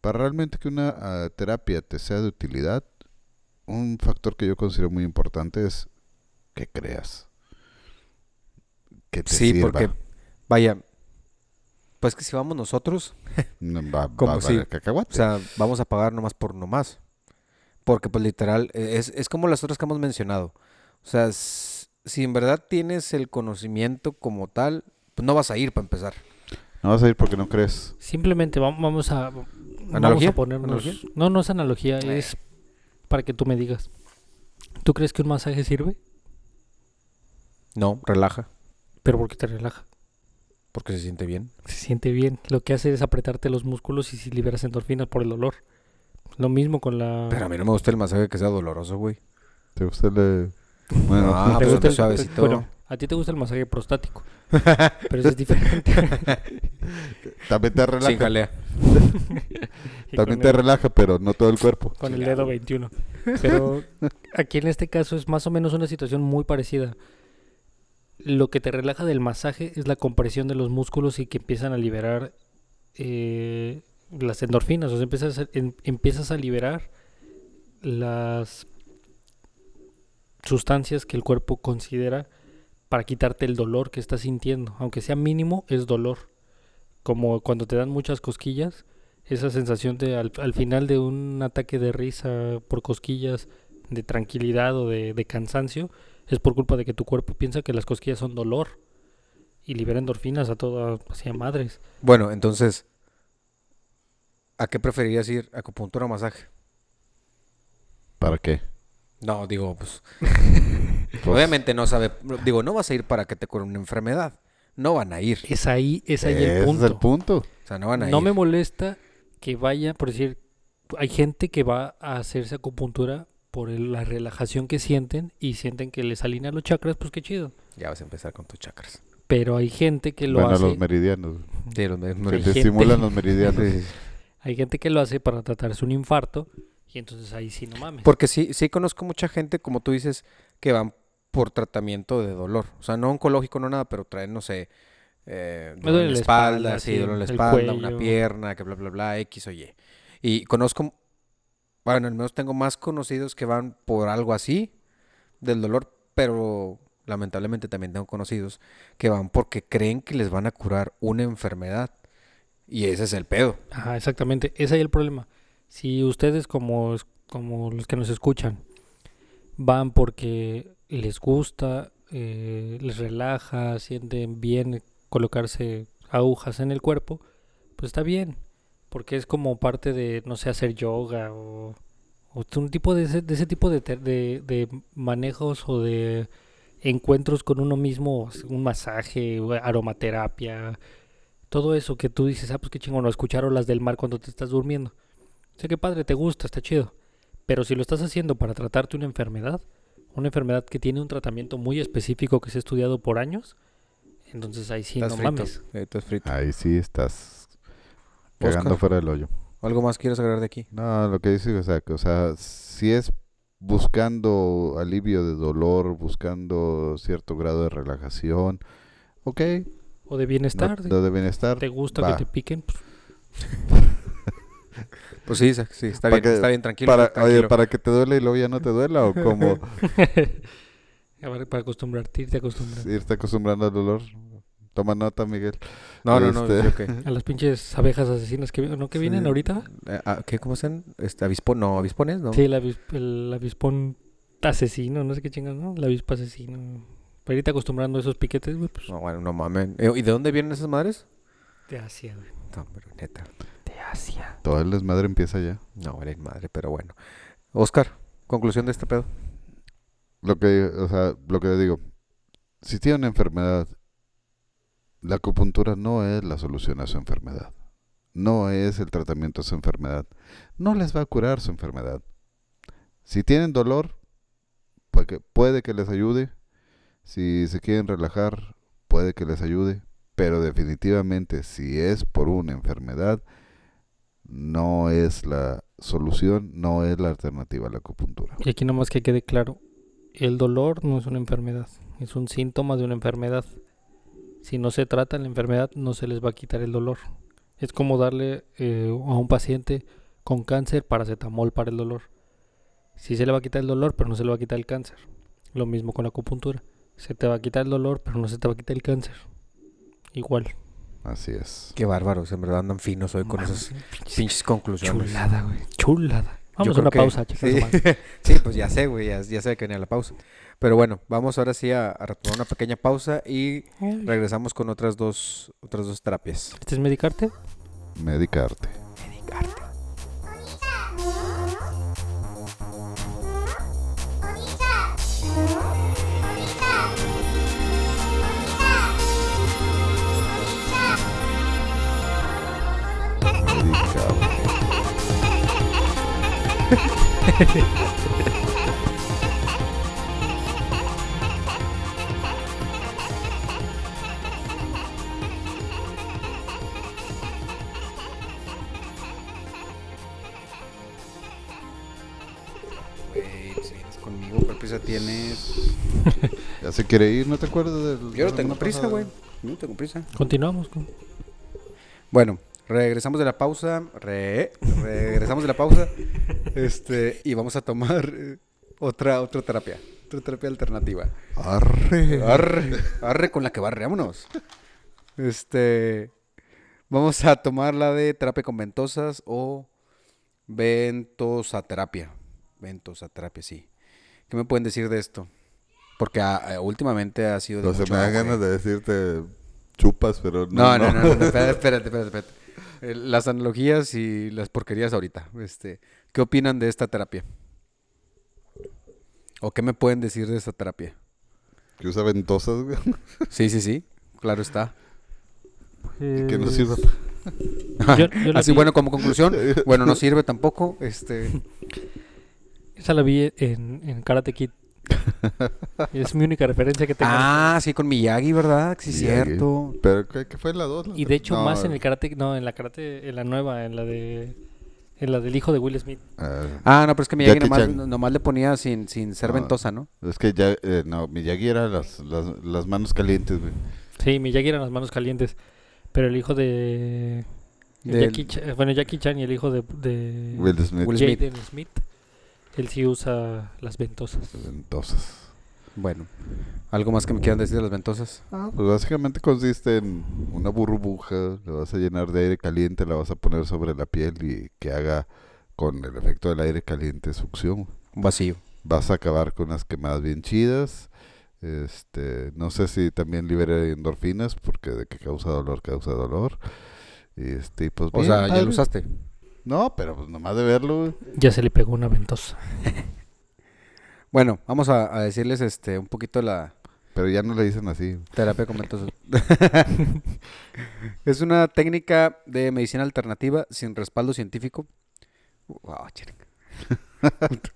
para realmente que una ah, terapia te sea de utilidad, un factor que yo considero muy importante es que creas. Que te Sí, sirva. porque, vaya, pues que si vamos nosotros, No, va, va como a si- valer cacahuate. o sea, vamos a pagar nomás por nomás. Porque pues literal, eh, es, es como las otras que hemos mencionado. O sea, si en verdad tienes el conocimiento como tal, pues no vas a ir para empezar. No vas a ir porque no crees. Simplemente vam- vamos a vamos ponernos ¿Analogía? No, no es analogía, Eh. es para que tú me digas. ¿Tú crees que un masaje sirve? No, relaja, Pero porque te relaja. porque se siente bien. se siente bien. Lo que hace es apretarte los músculos y si liberas endorfinas por el dolor. Lo mismo con la... Pero a mí no me gusta el masaje que sea doloroso, güey. ¿Te gusta el...? Bueno, Ah, ¿Te pues gusta el el- suavecito. Bueno, a ti te gusta el masaje prostático. pero eso es diferente. también te relaja. Sin jalea. También te el- relaja, pero no todo el cuerpo. Con el dedo 21. Pero aquí en este caso es más o menos una situación muy parecida. Lo que te relaja del masaje es la compresión de los músculos y que empiezan a liberar eh, las endorfinas. O sea, empiezas a, em- empiezas a liberar las sustancias que el cuerpo considera para quitarte el dolor que estás sintiendo. Aunque sea mínimo, es dolor. Como cuando te dan muchas cosquillas, esa sensación de al, al final de un ataque de risa por cosquillas, de tranquilidad o de, de cansancio, es por culpa de que tu cuerpo piensa que las cosquillas son dolor y libera endorfinas a toda hacia madres. Bueno, entonces, ¿a qué preferirías ir? ¿Acupuntura o masaje? ¿Para qué? No, digo, pues, Pues, obviamente no sabe, digo, no vas a ir para que te cure una enfermedad. no van a ir. Es ahí, es ahí el punto. es el punto. O sea, no van a No ir. me molesta que vaya, por decir, hay gente que va a hacerse acupuntura por el- la relajación que sienten y sienten que les alinean los chakras, pues qué chido. Ya vas a empezar con tus chakras. Pero hay gente que lo Van a hace, los meridianos. Sí, los me- Que te gente- estimulan los meridianos. hay gente que lo hace para tratarse un infarto y entonces ahí sí no mames. Porque sí, sí conozco mucha gente, como tú dices, que van por tratamiento de dolor. O sea, no oncológico, no nada, pero traen, no sé, eh, dolor duele en la espalda, espalda, sí, dolor en la espalda, una pierna, que bla, bla, bla, X o Y. Y conozco, bueno, al menos tengo más conocidos que van por algo así del dolor, pero lamentablemente también tengo conocidos que van porque creen que les van a curar una enfermedad. Y ese es el pedo. Ajá, exactamente. Ese es el problema. Si ustedes como, como los que nos escuchan van porque les gusta, eh, les relaja, sienten bien colocarse agujas en el cuerpo, pues está bien. Porque es como parte de, no sé, hacer yoga o, un tipo de ese, de ese tipo de, de, de manejos o de encuentros con uno mismo, un masaje, aromaterapia, todo eso que tú dices, ah, pues qué chingón, o escuchar olas del mar cuando te estás durmiendo. Sea, qué padre, te gusta, está chido. Pero si lo estás haciendo para tratarte una enfermedad, una enfermedad que tiene un tratamiento muy específico que se ha estudiado por años, entonces ahí sí Estás no frito. mames. eh, estás frito. Ahí sí estás cagando Oscar. fuera del hoyo. ¿Algo más quieres agregar de aquí? No, lo que dice, o sea, que, o sea, si es buscando alivio de dolor, buscando cierto grado de relajación, ok, O de no- bienestar, de- lo de bienestar, ¿te gusta va. que te piquen? Pues, sí, sí, está bien, que- está bien, tranquilo. para, tranquilo. oye, para que te duele y luego ya no te duela, o como a ver, para acostumbrarte, irte acostumbrando. irte acostumbrando al dolor. Toma nota, Miguel. No, no, no, este- yo qué. A las pinches abejas asesinas que, ¿no? que vienen Sí. ahorita. Eh, ah, ¿Qué, cómo se? Este, avispón, no, avispones, ¿no? Sí, el, avis- el avispón asesino, no sé qué chingas, ¿no? El avispo asesino. Para irte acostumbrando a esos piquetes, güey, pues No, bueno, no mames. Eh, ¿Y de dónde vienen esas madres? de Asia, güey. No, pero neta. Asia. Todo el desmadre empieza ya. No, vale madre, pero bueno. Oscar, conclusión de este pedo. Lo que, o sea, lo que digo, si tiene una enfermedad, la acupuntura no es la solución a su enfermedad. No es el tratamiento a su enfermedad. No les va a curar su enfermedad. Si tienen dolor, puede que, puede que les ayude. Si se quieren relajar, puede que les ayude. Pero definitivamente, si es por una enfermedad, no es la solución, no es la alternativa a la acupuntura. Y aquí nomás que quede claro, el dolor no es una enfermedad, es un síntoma de una enfermedad. Si no se trata la enfermedad, no se les va a quitar el dolor. Es como darle eh, a un paciente con cáncer paracetamol para el dolor. Sí se le va a quitar el dolor, pero no se le va a quitar el cáncer. Lo mismo con la acupuntura. Se te va a quitar el dolor, pero no se te va a quitar el cáncer. Igual. Así es. Qué bárbaros, en verdad andan finos hoy con esas pinches conclusiones. Chulada, güey. Chulada. Vamos a una que- pausa, chicas. Sí, sí, pues ya sé, güey, ya, ya sé que venía la pausa. Pero bueno, vamos ahora sí a, a retomar una pequeña pausa y regresamos con otras dos, otras dos terapias. ¿Este es medicarte? Medicarte. Medicarte. Conmigo, ¿cuál prisa tienes? Ya se quiere ir, ¿no te acuerdas del Yo no tengo prisa, güey. No tengo prisa. Continuamos con... Bueno, regresamos de la pausa. Re- regresamos de la pausa. Este, y vamos a tomar eh, otra, otra terapia. Otra terapia alternativa. Arre. Arre, arre con la que barreámonos. Este. Vamos a tomar la de terapia con ventosas o ventosaterapia. Ventosaterapia, sí. ¿Qué me pueden decir de esto? Porque ah, eh, últimamente ha sido de O sea, mucho me dan ganas de decirte chupas, pero No, no. no, no, no, espérate, espérate, espérate, espérate. Eh, Las analogías y las porquerías ahorita. Este, ¿qué opinan de esta terapia? ¿O qué me pueden decir de esta terapia? Que usa ventosas, güey. Sí, sí, sí. claro está. Y que no Pues, sirva. yo- yo Así, vi- bueno, como conclusión, bueno, no sirve tampoco. Este, Esa la vi en, en Karate Kid. es mi única referencia que tengo. ah, sí, con Miyagi, ¿verdad? Sí, Miyagi. cierto. Pero ¿qué, qué fue la 2? y de hecho más en el Karate, no, en la Karate, en la nueva, en la de, en la del hijo de Will Smith. Ah, no, pero es que Miyagi nomás, nomás le ponía sin, sin ser No. ventosa, ¿no? es que ya, eh, no, Miyagi era las, las, las manos calientes, güey. Sí, Miyagi eran las manos calientes, pero el hijo de Del- Jackie Chan, bueno Jackie Chan y el hijo de, de Will Smith. Will Smith. Jaden Smith, él sí usa las ventosas. Entonces. Bueno, ¿algo más que me quieran decir de las ventosas? Ah, pues básicamente consiste en una burbuja, la vas a llenar de aire caliente, la vas a poner sobre la piel y que haga con el efecto del aire caliente succión. Un vacío. Vas a acabar con unas quemadas bien chidas. Este, no sé si también libere endorfinas porque de que causa dolor, causa dolor. Y este, pues O bien, sea, ya padre. lo usaste. No, pero pues nomás de verlo. Ya se le pegó una ventosa. Bueno, vamos a, a decirles este un poquito la pero ya no le dicen así. terapia con ventosas. es una técnica de medicina alternativa sin respaldo científico. Wow,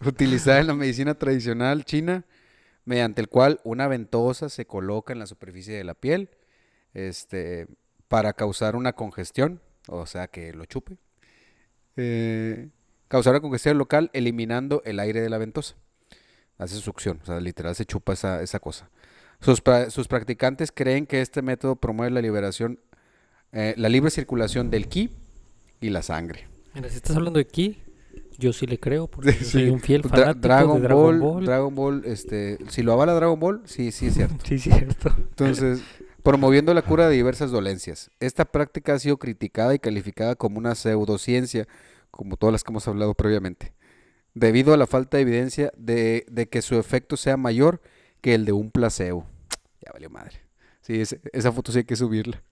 Utilizada en la medicina tradicional china, mediante el cual una ventosa se coloca en la superficie de la piel, este, para causar una congestión, o sea que lo chupe. Eh, causar una congestión local eliminando el aire de la ventosa. Hace succión, o sea, literal se chupa esa, esa cosa. Sus, pra- sus practicantes creen que este método promueve la liberación, eh, la libre circulación del ki y la sangre. Mira, si estás hablando de ki, yo sí le creo porque Sí, soy un fiel Dra- fanático Dragon, de Dragon Ball, Ball. Dragon Ball, este, si lo avala Dragon Ball, sí, sí es cierto. Sí, cierto. Entonces, promoviendo la cura de diversas dolencias. Esta práctica ha sido criticada y calificada como una pseudociencia, como todas las que hemos hablado previamente, debido a la falta de evidencia de, de que su efecto sea mayor que el de un placebo. Ya valió madre. Sí, ese- esa foto sí hay que subirla.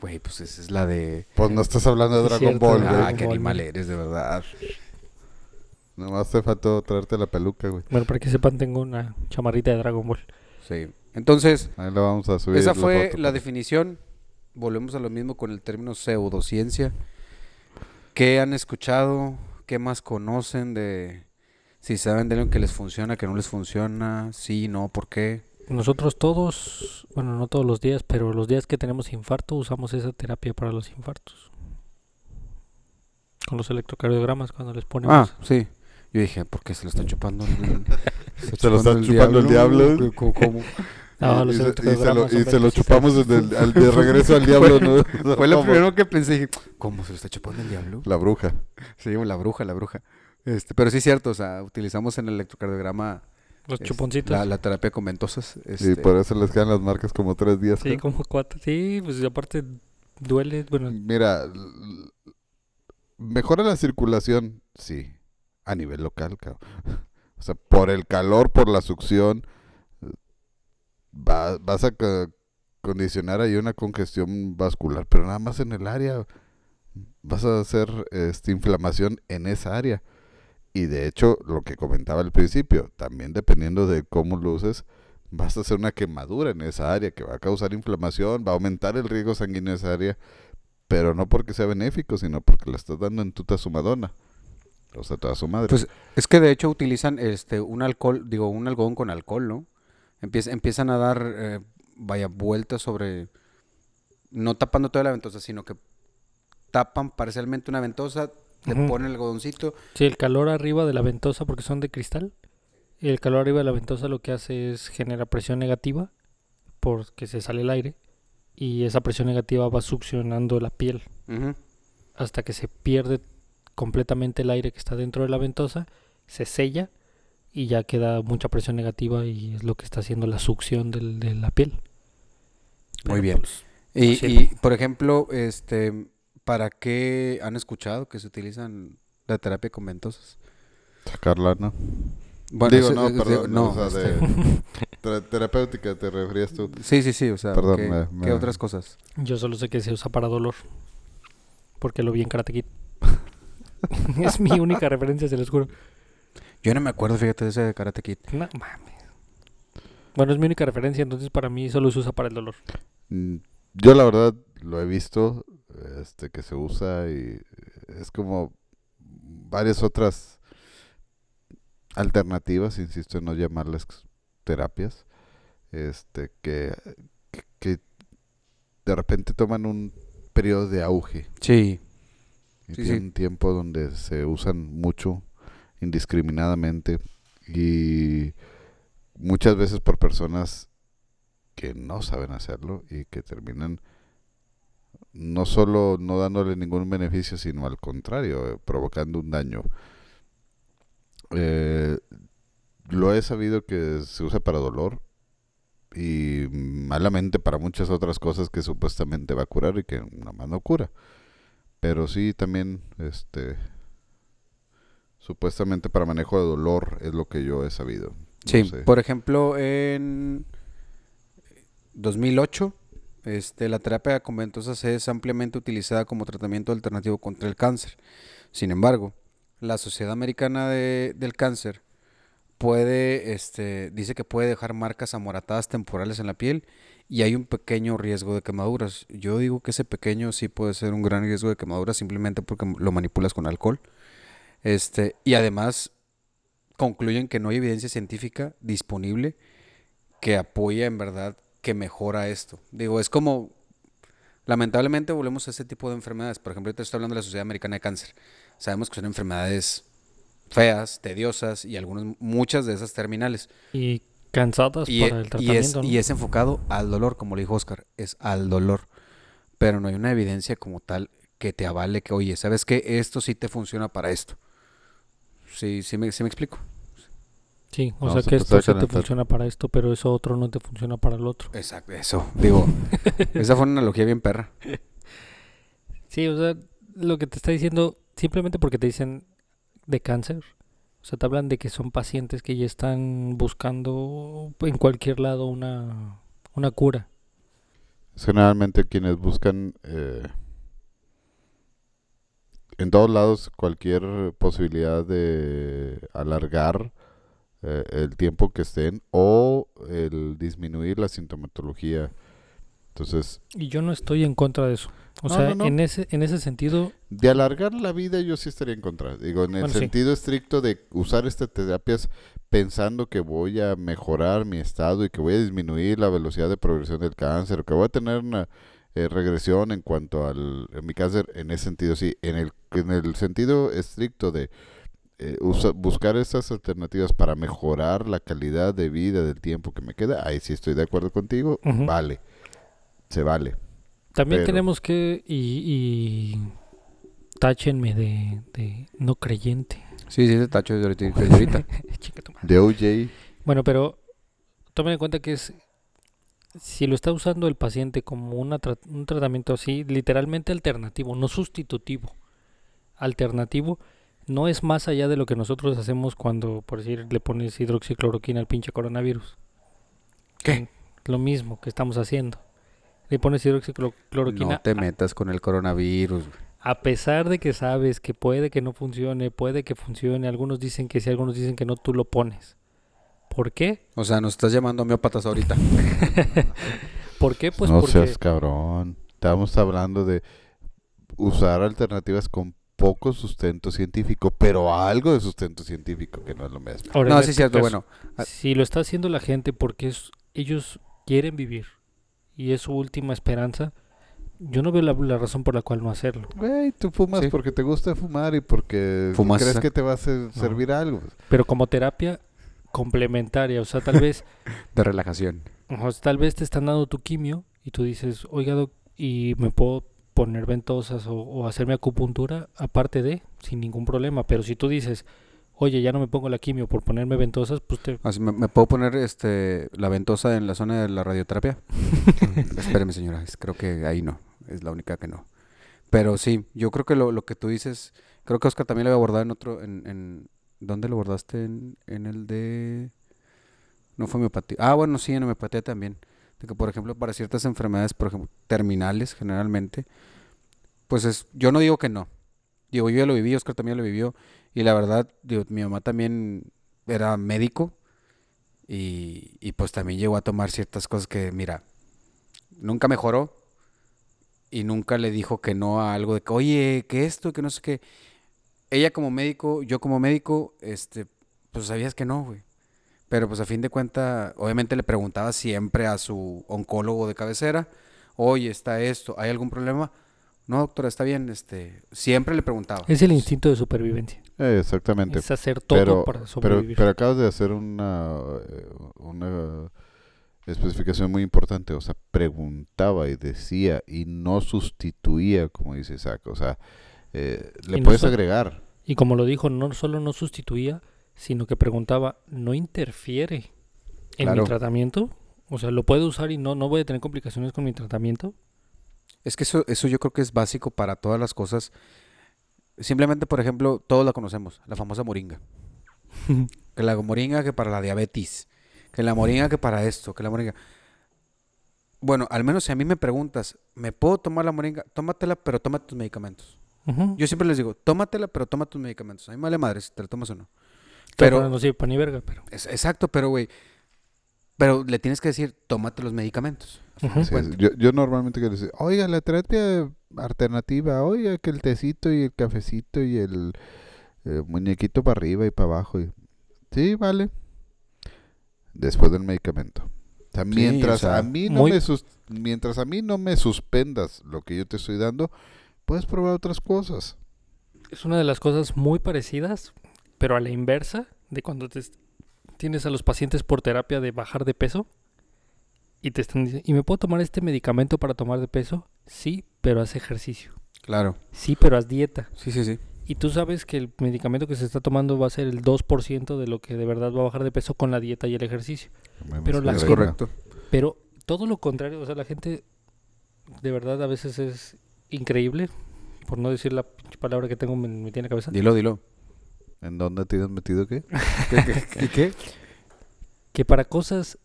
Güey, pues esa es la de... Pues no estás hablando de Dragon cierto, Ball, güey. Ah, qué animal eres, de verdad. Nomás te faltó traerte la peluca, güey. Bueno, para que sepan, tengo una chamarrita de Dragon Ball. Sí. Entonces, Ahí la vamos a subir. Esa fue foto, la definición. Volvemos a lo mismo con el término pseudociencia. ¿Qué han escuchado? ¿Qué más conocen de si saben de algo que les funciona, que no les funciona? Sí, no, ¿por qué? Nosotros todos, bueno, no todos los días, pero los días que tenemos infarto usamos esa terapia para los infartos. Con los electrocardiogramas cuando les ponemos. Ah, sí. Yo dije, ¿por qué se lo está chupando? el- Se lo está chupando el diablo. ¿Cómo- cómo? No, y, y se- y se lo, y se chupamos desde el, al de regreso al diablo, ¿no? Fue lo primero que pensé. Dije, ¿cómo se lo está chupando el diablo? La bruja. Sí, la bruja, la bruja. Este, pero sí es cierto, o sea, utilizamos en el electrocardiograma Los este, chuponcitos. la, la terapia con ventosas. Y este, por eso les quedan las marcas como tres días. Sí, como cuatro. Sí, pues aparte duele. Bueno, Mira, mejora la circulación, sí, a nivel local, cabrón. O sea, por el calor, por la succión, va- vas a co- condicionar ahí una congestión vascular, pero nada más en el área. Vas a hacer este, inflamación en esa área. Y de hecho, lo que comentaba al principio, también dependiendo de cómo lo uses, vas a hacer una quemadura en esa área que va a causar inflamación, va a aumentar el riesgo sanguíneo en esa área, pero no porque sea benéfico, sino porque le estás dando en tuta su. O sea, toda su madre. Pues es que de hecho utilizan este un alcohol, digo, un algodón con alcohol, ¿no? Empieza- empiezan a dar, eh, vaya, vueltas sobre, no tapando toda la ventosa, sino que tapan parcialmente una ventosa, le ponen el algodoncito. sí, el calor arriba de la ventosa, porque son de cristal. El calor arriba de la ventosa lo que hace es genera presión negativa porque se sale el aire. Y esa presión negativa va succionando la piel hasta que se pierde completamente el aire que está dentro de la ventosa, se sella y ya queda mucha presión negativa y es lo que está haciendo la succión del- de la piel. Muy bien. pues, Y, y, por ejemplo, este, ¿para qué han escuchado que se utilizan la terapia con ventosas? Sacar lana. Bueno, Digo, no, no, o sea, este, de ter- terapéutica te referías tú. Sí, sí, sí, o sea, Perdón, ¿qué, me- qué me- otras cosas? yo solo sé que se usa para dolor porque lo vi en Karate Kid. es mi única referencia, se los juro. Yo no me acuerdo, fíjate, de ese de Karate Kid. No mames. Bueno, es mi única referencia, entonces para mí solo se usa para el dolor. Mm, Yo la verdad lo he visto, este, que se usa y es como varias otras alternativas, insisto en no llamarlas terapias, este, que, que- de repente toman un periodo de auge Sí, y Sí, tienen sí. un tiempo donde se usan mucho indiscriminadamente y muchas veces por personas que no saben hacerlo y que terminan no solo no dándole ningún beneficio, sino al contrario, eh, provocando un daño. Eh, lo he sabido que se usa para dolor y malamente para muchas otras cosas que supuestamente va a curar y que nada más no cura. Pero sí también, este, supuestamente para manejo de dolor es lo que yo he sabido. No sí. sé. Por ejemplo, en 2008, este, la terapia con ventosas es ampliamente utilizada como tratamiento alternativo contra el cáncer. Sin embargo, la Sociedad Americana de- del Cáncer puede, este, dice que puede dejar marcas amoratadas temporales en la piel y hay un pequeño riesgo de quemaduras. Yo digo que ese pequeño sí puede ser un gran riesgo de quemaduras simplemente porque lo manipulas con alcohol. Este, y además concluyen que no hay evidencia científica disponible que apoya en verdad que mejora esto. Digo, es como, lamentablemente volvemos a ese tipo de enfermedades. Por ejemplo, ahorita estoy hablando de la Sociedad Americana de Cáncer. Sabemos que son enfermedades feas, tediosas y algunas, muchas de esas terminales. Y cansadas Y, para e- el y es, tratamiento, ¿no? y es enfocado al dolor, como le dijo Oscar, es al dolor. Pero no hay una evidencia como tal que te avale que, oye, ¿sabes qué? Esto sí te funciona para esto. Sí, sí me, sí me explico. Sí, o No, sea se que esto sí te funciona para esto, pero eso otro no te funciona para el otro. Exacto, eso. Digo, esa fue una analogía bien perra. Sí, o sea, lo que te está diciendo, simplemente porque te dicen de cáncer, o sea, te hablan de que son pacientes que ya están buscando en cualquier lado una, una cura. Generalmente quienes buscan eh, en todos lados cualquier posibilidad de alargar eh, el tiempo que estén o el disminuir la sintomatología. Entonces, Y yo no estoy en contra de eso. O No, sea, no, no. en ese en ese sentido, de alargar la vida yo sí estaría en contra. Digo, en el Bueno, sí. sentido estricto de usar estas terapias pensando que voy a mejorar mi estado y que voy a disminuir la velocidad de progresión del cáncer, o que voy a tener una eh, regresión en cuanto al en mi cáncer, en ese sentido sí. En el, en el sentido estricto de eh, usa- buscar estas alternativas para mejorar la calidad de vida del tiempo que me queda, ahí sí estoy de acuerdo contigo, vale, se vale. también Pero- tenemos que y, y táchenme de, de no creyente. Sí, sí, te tacho desde ahorita. madre. De OJ, Bueno, pero tomen en cuenta que es si lo está usando el paciente como una tra- un tratamiento así, literalmente alternativo, no sustitutivo, alternativo, no es más allá de lo que nosotros hacemos cuando, por decir, le pones hidroxicloroquina al pinche coronavirus. ¿Qué? Lo mismo que estamos haciendo. Le pones hidroxicloroquina No te metas con el coronavirus. a pesar de que sabes que puede que no funcione, puede que funcione, algunos dicen que sí, algunos dicen que no, tú lo pones. ¿Por qué? O sea, nos estás llamando homeópatas ahorita. ¿Por qué? Pues no porque seas cabrón. Estábamos hablando de usar alternativas con poco sustento científico, pero algo de sustento científico, que no es lo mismo. Ahora, No, sí, este es cierto. caso, Bueno, Si lo está haciendo la gente porque es, ellos quieren vivir y es su última esperanza, yo no veo la, la razón por la cual no hacerlo. Güey, tú fumas Sí. porque te gusta fumar y porque Fumas crees que te va a servir algo. Pero como terapia complementaria, o sea, tal vez, de relajación. o sea, tal vez te están dando tu quimio y tú dices, oiga, doc, y me puedo poner ventosas o, o hacerme acupuntura aparte de, sin ningún problema. Pero si tú dices, oye, ya no me pongo la quimio por ponerme ventosas, pues te, Así, ¿me, me puedo poner este la ventosa en la zona de la radioterapia? Espéreme, señora. Creo que ahí no. Es la única que no. Pero sí, yo creo que lo, lo que tú dices, creo que Oscar también lo había abordado en otro, en, en ¿dónde lo abordaste? En, en el de, no fue homeopatía. Ah, bueno, sí, en homeopatía también. De que, por ejemplo, para ciertas enfermedades, por ejemplo, terminales generalmente, pues es, yo no digo que no. Digo, yo ya lo viví, Oscar también lo vivió. Y la verdad, digo, mi mamá también era médico Y, y pues también llegó a tomar ciertas cosas que, mira, nunca mejoró y nunca le dijo que no a algo de que, oye, que esto, que no sé qué. Ella como médico, yo como médico, este, pues sabías que no, güey. Pero pues a fin de cuentas, obviamente le preguntaba siempre a su oncólogo de cabecera, oye, está esto, ¿hay algún problema? No, doctora, está bien, este, siempre le preguntaba. Es el instinto de supervivencia. Eh, exactamente. Es hacer todo pero, para pero, sobrevivir. pero acabas de hacer una, eh, una especificación muy importante. O sea, preguntaba y decía y no sustituía, como dice Isaac. O sea, eh, le Y puedes agregar. Y como lo dijo, no solo no sustituía, sino que preguntaba, ¿no interfiere en Claro. mi tratamiento? O sea, ¿lo puedo usar y no, no voy a tener complicaciones con mi tratamiento? Es que eso, eso yo creo que es básico para todas las cosas. Simplemente, por ejemplo, todos la conocemos, la famosa moringa. Que la moringa que para la diabetes, que la moringa que para esto, que la moringa. Bueno, al menos si a mí me preguntas, ¿me puedo tomar la moringa? Tómatela, pero tómate tus medicamentos. Ujú. Yo siempre les digo, tómatela, pero toma tus medicamentos. A mí me vale madre si te la tomas o no. Pero Pero, no sirve para ni verga, pero... es- exacto, pero güey, pero le tienes que decir, tómate los medicamentos. de Ujú. Sí, yo, yo normalmente quiero decir, oiga, la terapia alternativa, oiga, que el tecito y el cafecito y el eh, muñequito para arriba y para abajo. y- Sí, vale. Después del medicamento. O sea, Sí, mientras o sea, a mí no muy- me sus- mientras a mí no me suspendas lo que yo te estoy dando, puedes probar otras cosas. Es una de las cosas muy parecidas, pero a la inversa de cuando te tienes a los pacientes por terapia de bajar de peso y te están diciendo, ¿y me puedo tomar este medicamento para tomar de peso? Sí, pero haz ejercicio. Claro, Sí, pero haz dieta. sí, sí, sí. Y tú sabes que el medicamento que se está tomando va a ser el 2% de lo que de verdad va a bajar de peso con la dieta y el ejercicio. Pero la Es correcto. Pero todo lo contrario, o sea, la gente de verdad a veces es increíble, por no decir la palabra que tengo en la cabeza, Dilo, dilo. ¿En dónde te has metido qué? ¿Qué, qué, qué, qué? que para cosas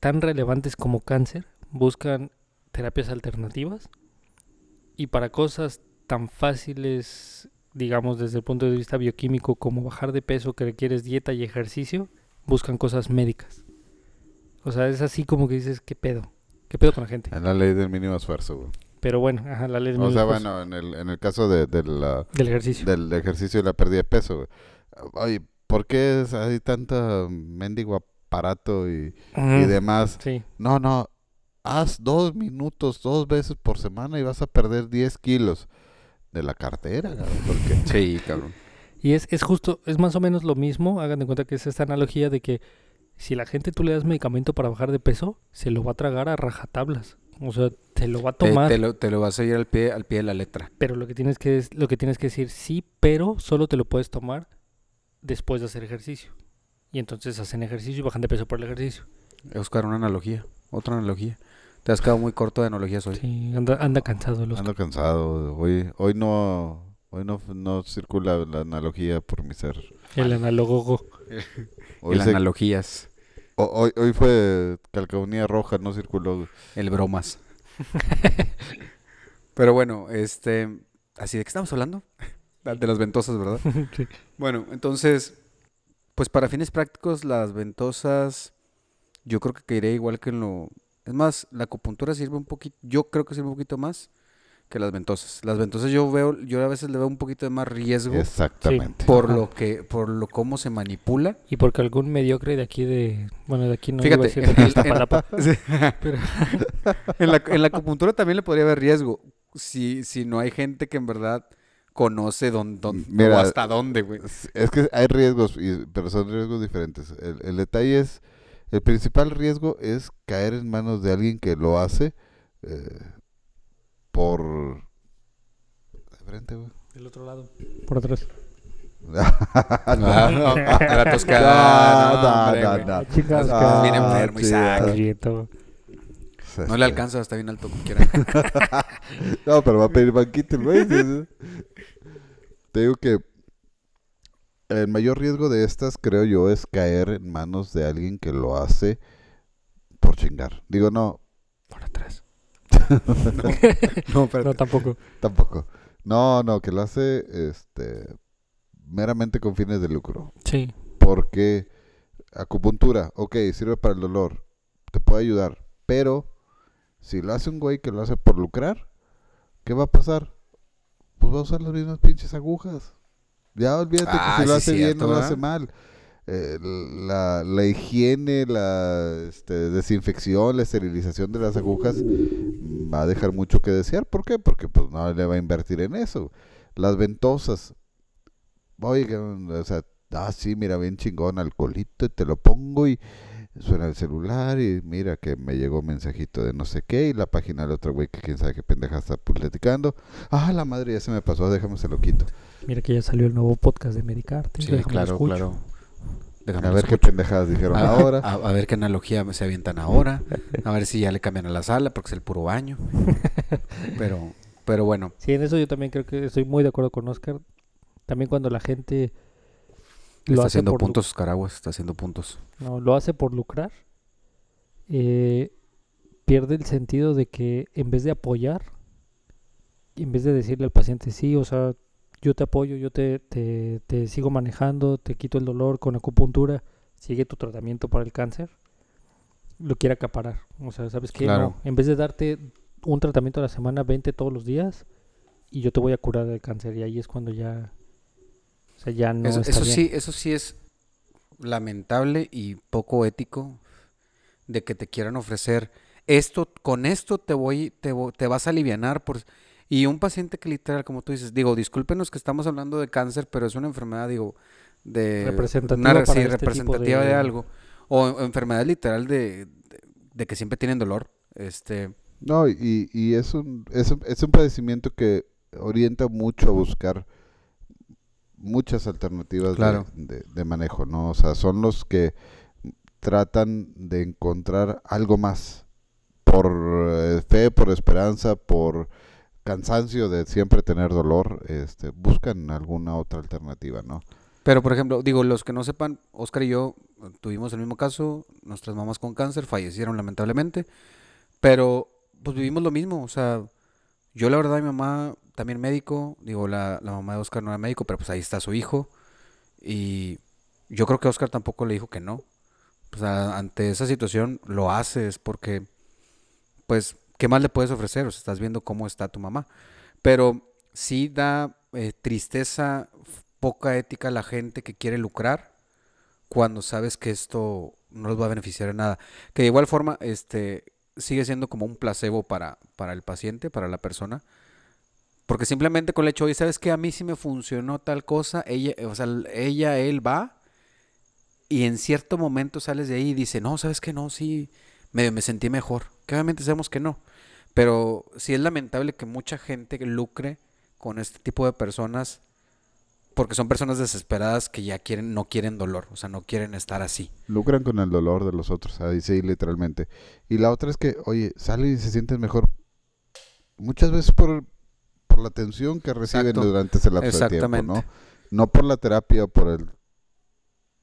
tan relevantes como cáncer buscan terapias alternativas y para cosas tan fáciles, digamos desde el punto de vista bioquímico como bajar de peso que requieres dieta y ejercicio, buscan cosas médicas. O sea, es así como que dices, ¿qué pedo? ¿Qué pedo con la gente? En la ley del mínimo esfuerzo, güey. Pero bueno, ajá, la ley del O sea, bueno, en el, en el caso de, de la, del ejercicio. del ejercicio y la pérdida de peso. Oye, ¿por qué es- hay tanto mendigo aparato y, y demás? Sí, No, no, haz dos minutos dos veces por semana y vas a perder 10 kilos de la cartera, cabrón, porque Sí, cabrón. Y es, es justo, es más o menos lo mismo, hagan de cuenta que es esta analogía de que si la gente tú le das medicamento para bajar de peso, se lo va a tragar a rajatablas. O sea, te lo va a Te, tomar, te lo, te lo vas a ir al pie, al pie de la letra. pero lo que tienes que es, lo que tienes que decir sí, pero solo te lo puedes tomar después de hacer ejercicio. Y entonces hacen ejercicio y bajan de peso por el ejercicio. Oscar, una analogía. Otra analogía. Te has quedado muy corto de analogías hoy. Sí, anda, anda cansado los ando cansado. Hoy, hoy no, hoy no, no circula la analogía por mi ser. el análogo. Hoy, y las se- analogías. Ho- hoy, hoy fue calcamonía roja, no circuló. güey. El bromas. Pero bueno, este... ¿Así de qué estamos hablando? De las ventosas, ¿verdad? Sí. Bueno, entonces, pues para fines prácticos, las ventosas, yo creo que caería igual que en lo... Es más, la acupuntura sirve un poquito, yo creo que sirve un poquito más que las ventosas. Las ventosas yo veo, yo a veces le veo un poquito de más riesgo Exactamente. por Ajá. lo que, por lo cómo se manipula. Y porque algún mediocre de aquí de, bueno, de aquí no Fíjate, iba a decir en- en- la, en la acupuntura también le podría haber riesgo si, si no hay gente que en verdad conoce dónde, dónde- Mira, o hasta dónde, güey. Es- Es que hay riesgos, y- pero son riesgos diferentes. El, el detalle es, el principal riesgo es caer en manos de alguien que lo hace eh, por... De frente, güey. del otro lado, por atrás. Ah, no, toscada, No, no, no, no, no. Chicas, Ah, Bien enfermo, sí, Isaac. ah, Prieto. No le alcanza, está bien alto como quiera. No, pero va a pedir banquito, el güey. Te digo que el mayor riesgo de estas, creo yo, es caer en manos de alguien que lo hace por chingar. Digo, no, Por atrás. no. No, tampoco. tampoco. No, no, que lo hace este meramente con fines de lucro. Sí. Porque acupuntura, ok, sirve para el dolor, te puede ayudar, pero si lo hace un güey que lo hace por lucrar, ¿qué va a pasar? Pues va a usar las mismas pinches agujas. Ya olvídate Ah, que si lo sí, hace bien cierto, no lo hace mal. Eh, la, la higiene, la este, desinfección, la esterilización de las agujas mm, va a dejar mucho que desear. ¿Por qué? Porque pues no le va a invertir en eso. Las ventosas. Oiga, o sea, ah, sí, mira, bien chingón, alcoholito, y te lo pongo y suena el celular y mira que me llegó un mensajito de no sé qué y la página del otro güey que quién sabe qué pendeja está platicando. Ah, la madre ya se me pasó, déjame se lo quito. Mira que ya salió el nuevo podcast de Medicarte. Sí, claro, escucho. claro. Déjame A ver qué pendejadas dijeron A, ahora. a- a ver qué analogía se avientan ahora. A ver si ya le cambian a la sala porque es el puro baño. Pero, pero bueno. Sí, en eso yo también creo que estoy muy de acuerdo con Oscar. También cuando la gente lo está hace haciendo por puntos, Caraguas, está haciendo puntos. no, lo hace por lucrar, eh, pierde el sentido de que en vez de apoyar, en vez de decirle al paciente, sí, o sea, yo te apoyo, yo te, te, te sigo manejando, te quito el dolor con acupuntura, sigue tu tratamiento para el cáncer, lo quiere acaparar. O sea, ¿sabes qué? Claro. No, en vez de darte un tratamiento a la semana, vente todos los días y yo te voy a curar del cáncer. Y ahí es cuando ya, o sea, ya no eso está eso bien. sí, eso sí es lamentable y poco ético de que te quieran ofrecer esto, con esto te voy, te, te vas a alivianar por y un paciente que literal, como tú dices, digo, discúlpenos que estamos hablando de cáncer, pero es una enfermedad, digo, de Representativa una, para sí, este tipo representativa de... de- algo o, o enfermedad literal de, de, de que siempre tienen dolor, este, No, y, y es, un, es, un, es un padecimiento que orienta mucho a buscar muchas alternativas de- Claro. de, de manejo, ¿no? O sea, son los que tratan de encontrar algo más por eh, fe, por esperanza, por cansancio de siempre tener dolor, este, buscan alguna otra alternativa, ¿no? Pero, por ejemplo, digo, los que no sepan, Oscar y yo eh, tuvimos el mismo caso, nuestras mamás con cáncer fallecieron lamentablemente, pero pues vivimos lo mismo, o sea, yo la verdad mi mamá también médico, digo, la, la mamá de Oscar no era médico, pero pues ahí está su hijo, y yo creo que Oscar tampoco le dijo que no, o sea, ante esa situación lo haces porque, pues, ¿qué más le puedes ofrecer? O sea, estás viendo cómo está tu mamá, pero sí da eh, tristeza, poca ética a la gente que quiere lucrar cuando sabes que esto no les va a beneficiar en nada. Que de igual forma, este, sigue siendo como un placebo para, para el paciente, para la persona. Porque simplemente con el hecho, oye, ¿sabes que A mí sí me funcionó tal cosa, ella, o sea, ella, él va, y en cierto momento sales de ahí y dice, no, ¿sabes qué? No, sí, me, me sentí mejor. Que obviamente sabemos que no. Pero sí es lamentable que mucha gente lucre con este tipo de personas porque son personas desesperadas que ya quieren, no quieren dolor, o sea, no quieren estar así. Lucran con el dolor de los otros, ahí sí, literalmente. Y la otra es que, oye, salen y se sienten mejor muchas veces por, por la atención que reciben Exacto. durante ese lapso de tiempo. ¿no? No por la terapia o por el,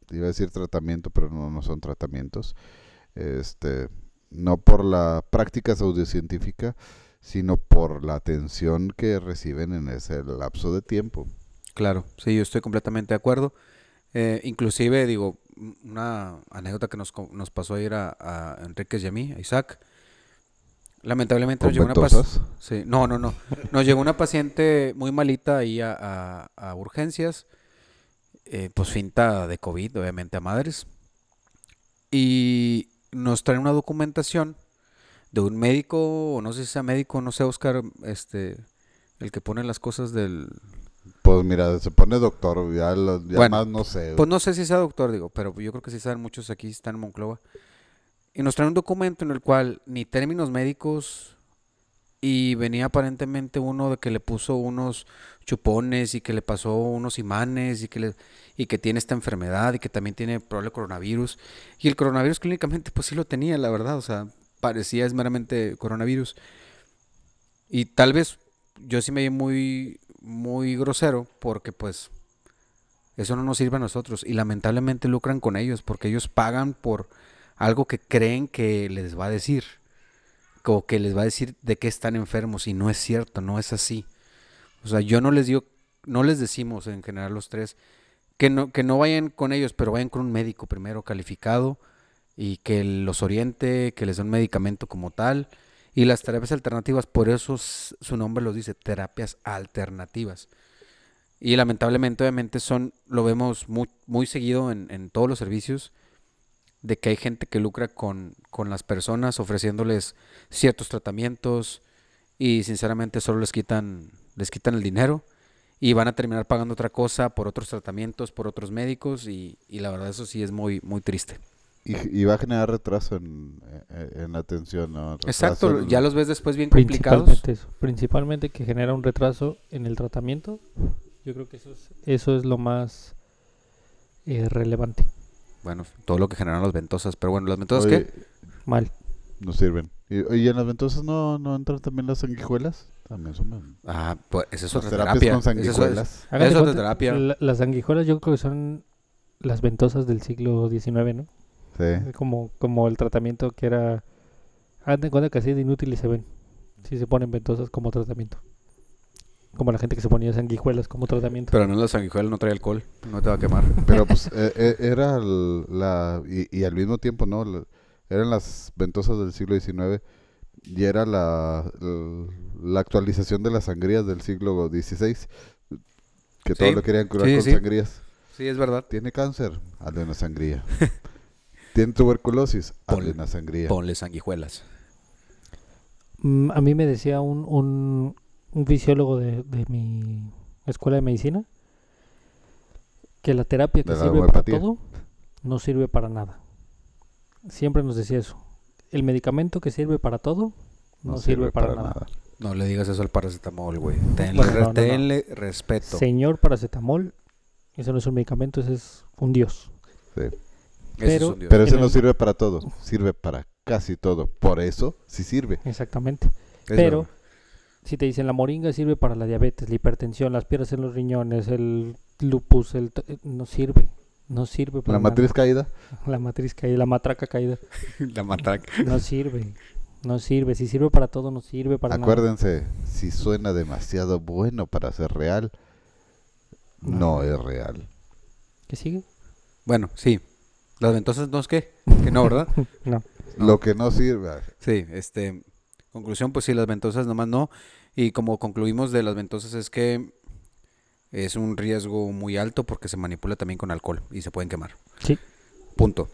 iba a decir tratamiento, pero no, no son tratamientos. Este, no por la práctica pseudocientífica, sino por la atención que reciben en ese lapso de tiempo. Claro, sí, yo estoy completamente de acuerdo. Eh, inclusive, digo, una anécdota que nos, nos pasó ayer a, a Enríquez y a mí, a Isaac. Lamentablemente ¿Con nos llegó una paciente... Sí, no, no, no. Nos llegó una paciente muy malita ahí a, a- a urgencias. eh, pues finta de COVID, obviamente a madres. Y nos traen una documentación de un médico, o no sé si sea médico, no sé, Oscar, este, el que pone las cosas del, Pues mira, se pone doctor, ya, lo- ya Bueno, más no sé. Pues no sé si sea doctor, digo, pero yo creo que sí saben muchos aquí, están en Monclova. Y nos traen un documento en el cual ni términos médicos y venía aparentemente uno de que le puso unos chupones y que le pasó unos imanes y que le, y que tiene esta enfermedad y que también tiene probable coronavirus. Y el coronavirus clínicamente pues sí lo tenía, la verdad, o sea, parecía es meramente coronavirus. Y tal vez yo sí me vi muy muy grosero porque pues eso no nos sirve a nosotros y lamentablemente lucran con ellos porque ellos pagan por algo que creen que les va a decir o que les va a decir de qué están enfermos y no es cierto, no es así. O sea, yo no les digo, no les decimos en general los tres que no, que no vayan con ellos, pero vayan con un médico primero calificado y que los oriente, que les dé un medicamento como tal. Y las terapias alternativas, por eso su nombre los dice, terapias alternativas. Y lamentablemente, obviamente, son, lo vemos muy, muy seguido en, en todos los servicios, de que hay gente que lucra con, con las personas ofreciéndoles ciertos tratamientos y sinceramente solo les quitan, les quitan el dinero y van a terminar pagando otra cosa por otros tratamientos, por otros médicos y, y la verdad eso sí es muy, muy triste. Y, y va a generar retraso en, en, en la atención, ¿no? Exacto, en- ya los ves después bien complicados. Principalmente eso. Principalmente que genera un retraso en el tratamiento. Yo creo que eso es, eso es lo más eh, relevante. Bueno, todo lo que generan las ventosas, pero bueno, las ventosas Oye, qué? Mal. No sirven. Y, y en las ventosas no, no entran también las sanguijuelas. También son Ah, pues esa es las otra terapias terapia. con Esa es- sanguijuelas. Eso es terapia. la- las sanguijuelas yo creo que son las ventosas del siglo XIX, ¿no? Sí. Como, como el tratamiento que era... Hagan de cuenta que así de inútiles se ven. Si se ponen ventosas como tratamiento. Como la gente que se ponía sanguijuelas como tratamiento. Pero no la sanguijuela no trae alcohol, no te va a quemar. Pero pues eh, eh, era el- la... Y, y al mismo tiempo, ¿no? La- eran las ventosas del siglo XIX y era la, la actualización de las sangrías del siglo XVI. Que todo Sí, lo querían curar sí, con sí. sangrías. Sí, es verdad. Tiene cáncer, hazle una sangría. Tiene tuberculosis, hazle una sangría. Ponle sanguijuelas. Mm, a mí me decía un, un, un fisiólogo de, de mi escuela de medicina que la terapia que la sirve para todo no sirve para nada. Siempre nos decía eso. El medicamento que sirve para todo no, sirve, para, nada. No le digas eso al paracetamol, güey. Tenle, Bueno, no, no, no. tenle respeto. Señor paracetamol, eso no es un medicamento, ese es un dios. Sí. Pero- es un dios. Pero ese no el- sirve para todo, sirve para casi todo. Por eso sí sirve. Exactamente. Es pero verdad. Si te dicen la moringa sirve para la diabetes, la hipertensión, las piedras en los riñones, el lupus, el eh, no sirve. No sirve para La nada. matriz caída, La matriz caída, la matraca caída. la matraca. No sirve. No sirve. Si sirve para todo, no sirve para nada. acuérdense, si suena demasiado bueno para ser real, no No. es real. ¿Qué sigue? Bueno, sí. Las ventosas no es qué. Que no, ¿verdad? No. Lo que no sirve, Sí, este, conclusión, pues sí, las ventosas nomás no. Y como concluimos de las ventosas es que es un riesgo muy alto porque se manipula también con alcohol y se pueden quemar. Sí. Punto.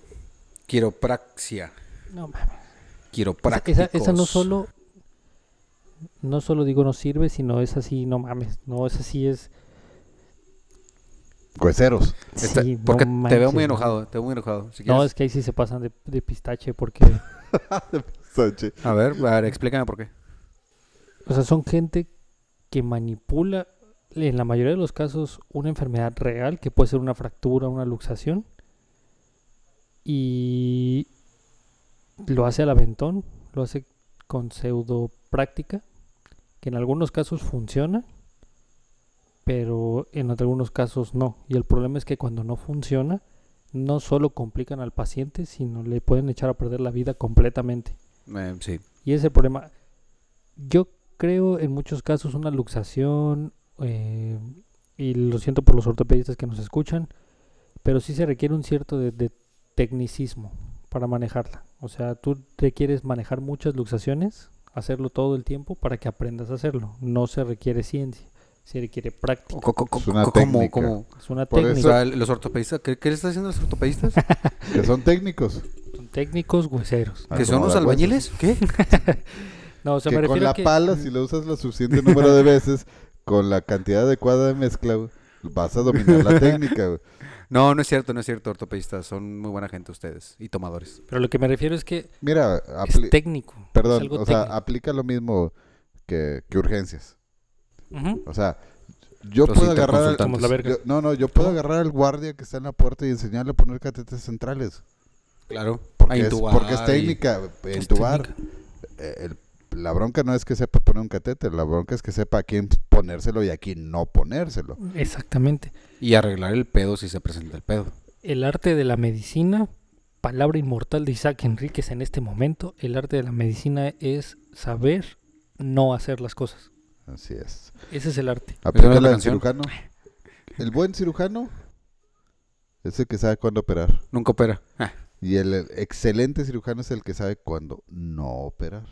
Quiropraxia. No mames. Esa, Quiroprácticos. esa, esa no solo. No solo digo no sirve, sino es así, no mames. No, esa sí es. Hueseros. Está- sí, porque no te veo muy no. enojado, te veo muy enojado. Si No, quieres- es que ahí sí se pasan de, de pistache porque. Sánchez. A ver, a ver, explícame por qué. O sea, son gente que manipula, en la mayoría de los casos, una enfermedad real, que puede ser una fractura, una luxación, y lo hace al aventón, lo hace con pseudo práctica, que en algunos casos funciona, pero en algunos casos no. Y el problema es que cuando no funciona, no solo complican al paciente, sino le pueden echar a perder la vida completamente. Eh, sí. Y ese es el problema. Yo creo en muchos casos una luxación, eh, y lo siento por los ortopedistas que nos escuchan, pero sí se requiere un cierto de, de tecnicismo para manejarla. O sea, tú requieres manejar muchas luxaciones, hacerlo todo el tiempo para que aprendas a hacerlo. No se requiere ciencia, se requiere práctica. Co- co- co- Es una técnica. como, Es una técnica. eso- los ortopedistas, ¿qué, qué le están haciendo los ortopedistas? Que son técnicos. Técnicos hueseros. Ah, ¿Que son los albañiles? ¿Qué? No, o sea, que me con la que pala, si lo usas lo suficiente número de veces, con la cantidad adecuada de mezcla, vas a dominar la técnica. güey. No, no es cierto, no es cierto, ortopedistas. Son muy buena gente ustedes y tomadores. Pero lo que me refiero es que Mira, es técnico. es perdón, algo o sea, aplica lo mismo que, que urgencias. O sea, yo Los puedo agarrar... al- la yo- no, no, yo puedo agarrar al guardia que está en la puerta y enseñarle a poner catetes centrales. Claro. Porque, es, intubar porque es y- técnica. Es técnica. eh, el- la bronca no es que sepa poner un catete, la bronca es que sepa a quién ponérselo y a quién no ponérselo. Exactamente. Y arreglar el pedo si se presenta el pedo. El arte de la medicina, palabra inmortal de Isaac Enríquez en este momento, el arte de la medicina es saber no hacer las cosas. Así es. Ese es el arte. la Aplícala en canción? cirujano. El buen cirujano Es el que sabe cuándo operar. Nunca opera. Ah, Y el, el excelente cirujano es el que sabe cuándo no operar.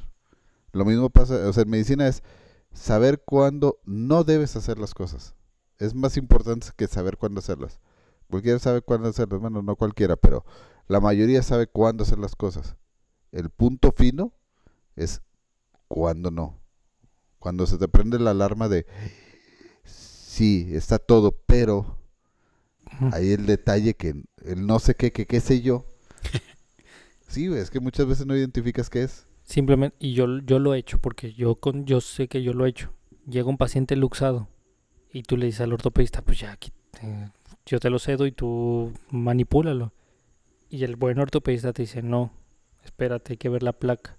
Lo mismo pasa, o sea, en medicina es saber cuándo no debes hacer las cosas. Es más importante que saber cuándo hacerlas. Cualquiera sabe cuándo hacerlas, bueno, no cualquiera, pero la mayoría sabe cuándo hacer las cosas. El punto fino es cuándo no. Cuando se te prende la alarma de sí, está todo, pero ahí el detalle que el no sé qué, que qué sé yo. Sí, es que muchas veces no identificas qué es. Simplemente, y yo, yo lo he hecho, porque yo con, yo sé que yo lo he hecho. Llega un paciente luxado y tú le dices al ortopedista, pues ya, te- yo te lo cedo y tú manipúlalo. Y el buen ortopedista te dice, no, espérate, hay que ver la placa,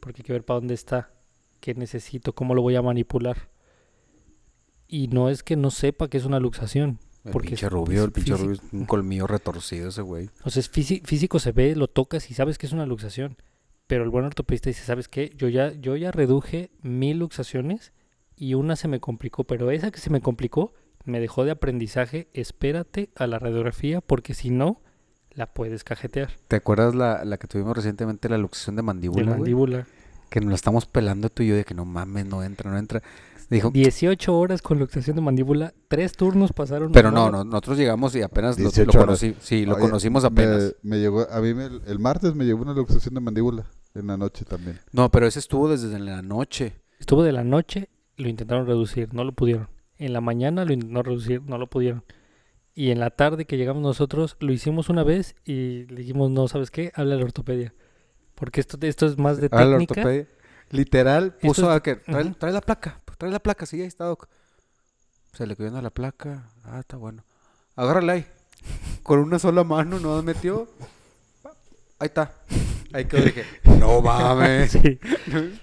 porque hay que ver para dónde está, qué necesito, cómo lo voy a manipular. Y no es que no sepa que es una luxación. El Porque pinche rubio, es el pinche rubio un colmillo retorcido ese güey. O sea, es físico se ve, lo tocas y sabes que es una luxación. Pero el buen ortopedista dice, ¿sabes qué? Yo ya, yo ya reduje mil luxaciones y una se me complicó, pero esa que se me complicó me dejó de aprendizaje. Espérate a la radiografía porque si no, la puedes cajetear. ¿Te acuerdas la, la que tuvimos recientemente, la luxación de De mandíbula, güey? mandíbula. Que nos la estamos pelando tú y yo de que no mames, no entra, no entra. Dijo, 18 horas con luxación de mandíbula, tres turnos pasaron. pero no, no, no, nosotros llegamos y apenas lo, lo 18 horas. conocí, sí, lo Oye, conocimos apenas. Me, llegó, a mí me- el martes me llegó una luxación de mandíbula en la noche también. No, pero ese estuvo desde la noche. Estuvo de la noche, lo intentaron reducir, no lo pudieron. En la mañana lo intentaron reducir, no lo pudieron. Y en la tarde que llegamos nosotros, lo hicimos una vez y le dijimos, no, ¿sabes qué? Habla a la ortopedia. Porque esto, esto es más de Ah, la técnica. ortopedia. Literal, puso es- a que trae, trae la placa, trae la placa, sí, ahí está, doc. Se le quedó la placa. Ah, está bueno. Agárrala ahí. Con una sola mano nos metió. Ahí está. Ahí quedó. Dije, no mames. Sí.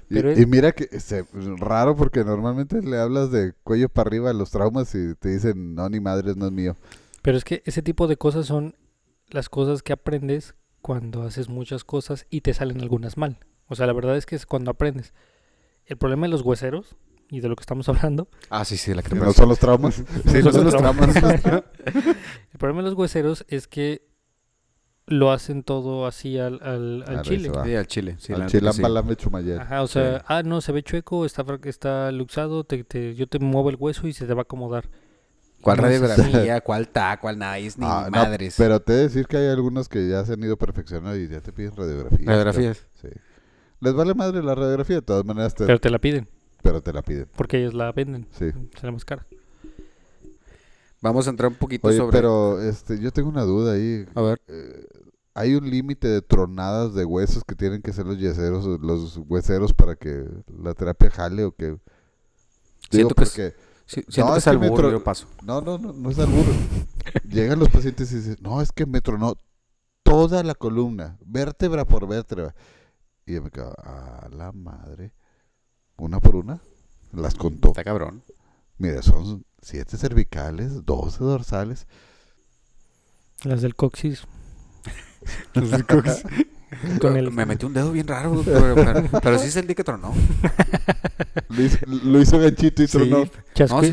Y, Pero es- y mira que es raro porque normalmente le hablas de cuello para arriba a los traumas y te dicen, no, ni madres, no es mío. Pero es que ese tipo de cosas son las cosas que aprendes cuando haces muchas cosas y te salen algunas mal. O sea, la verdad es que es cuando aprendes. El problema de los hueseros, y de lo que estamos hablando, Ah, sí, sí, la Que crema. no son los traumas. Sí, no son los traumas. El problema de los hueseros es que lo hacen todo así al, al, al chile. Sí, al chile. Sí, Al chilam sí. Ajá, o sea, ah, no, se ve chueco, está, está luxado, te, te- yo te muevo el hueso y se te va a acomodar. ¿Cuál No, radiografía? ¿Cuál ta? ¿Cuál nice? Ni Ah, no, madres. pero te he de decir que hay algunos que ya se han ido perfeccionando y ya te piden radiografía. Radiografías. Sí. Les vale madre la radiografía, de todas maneras, te- Pero te la piden, pero te la piden. porque ellos la venden, Sí. sale más cara. Vamos a entrar un poquito Oye, sobre... pero este, yo tengo una duda ahí. A ver. Eh, ¿Hay un límite de tronadas de huesos que tienen que ser los yeseros, los hueseros para que la terapia jale o que... Siento que es-. Sí, siento No, que es es al que me burro, tro- yo paso. No, no, no, no es albur. Llegan los pacientes y dicen, no, es que me tronó toda la columna, vértebra por vértebra. Y yo me quedo, a la madre. Una por una, las contó. Está cabrón. Mira, son siete cervicales, doce dorsales. Las del coxis. Con el- Me metí un dedo bien raro, pero, pero, pero sí sentí que tronó. Lo hizo, lo hizo ganchito y tronó. Chasqueó, No,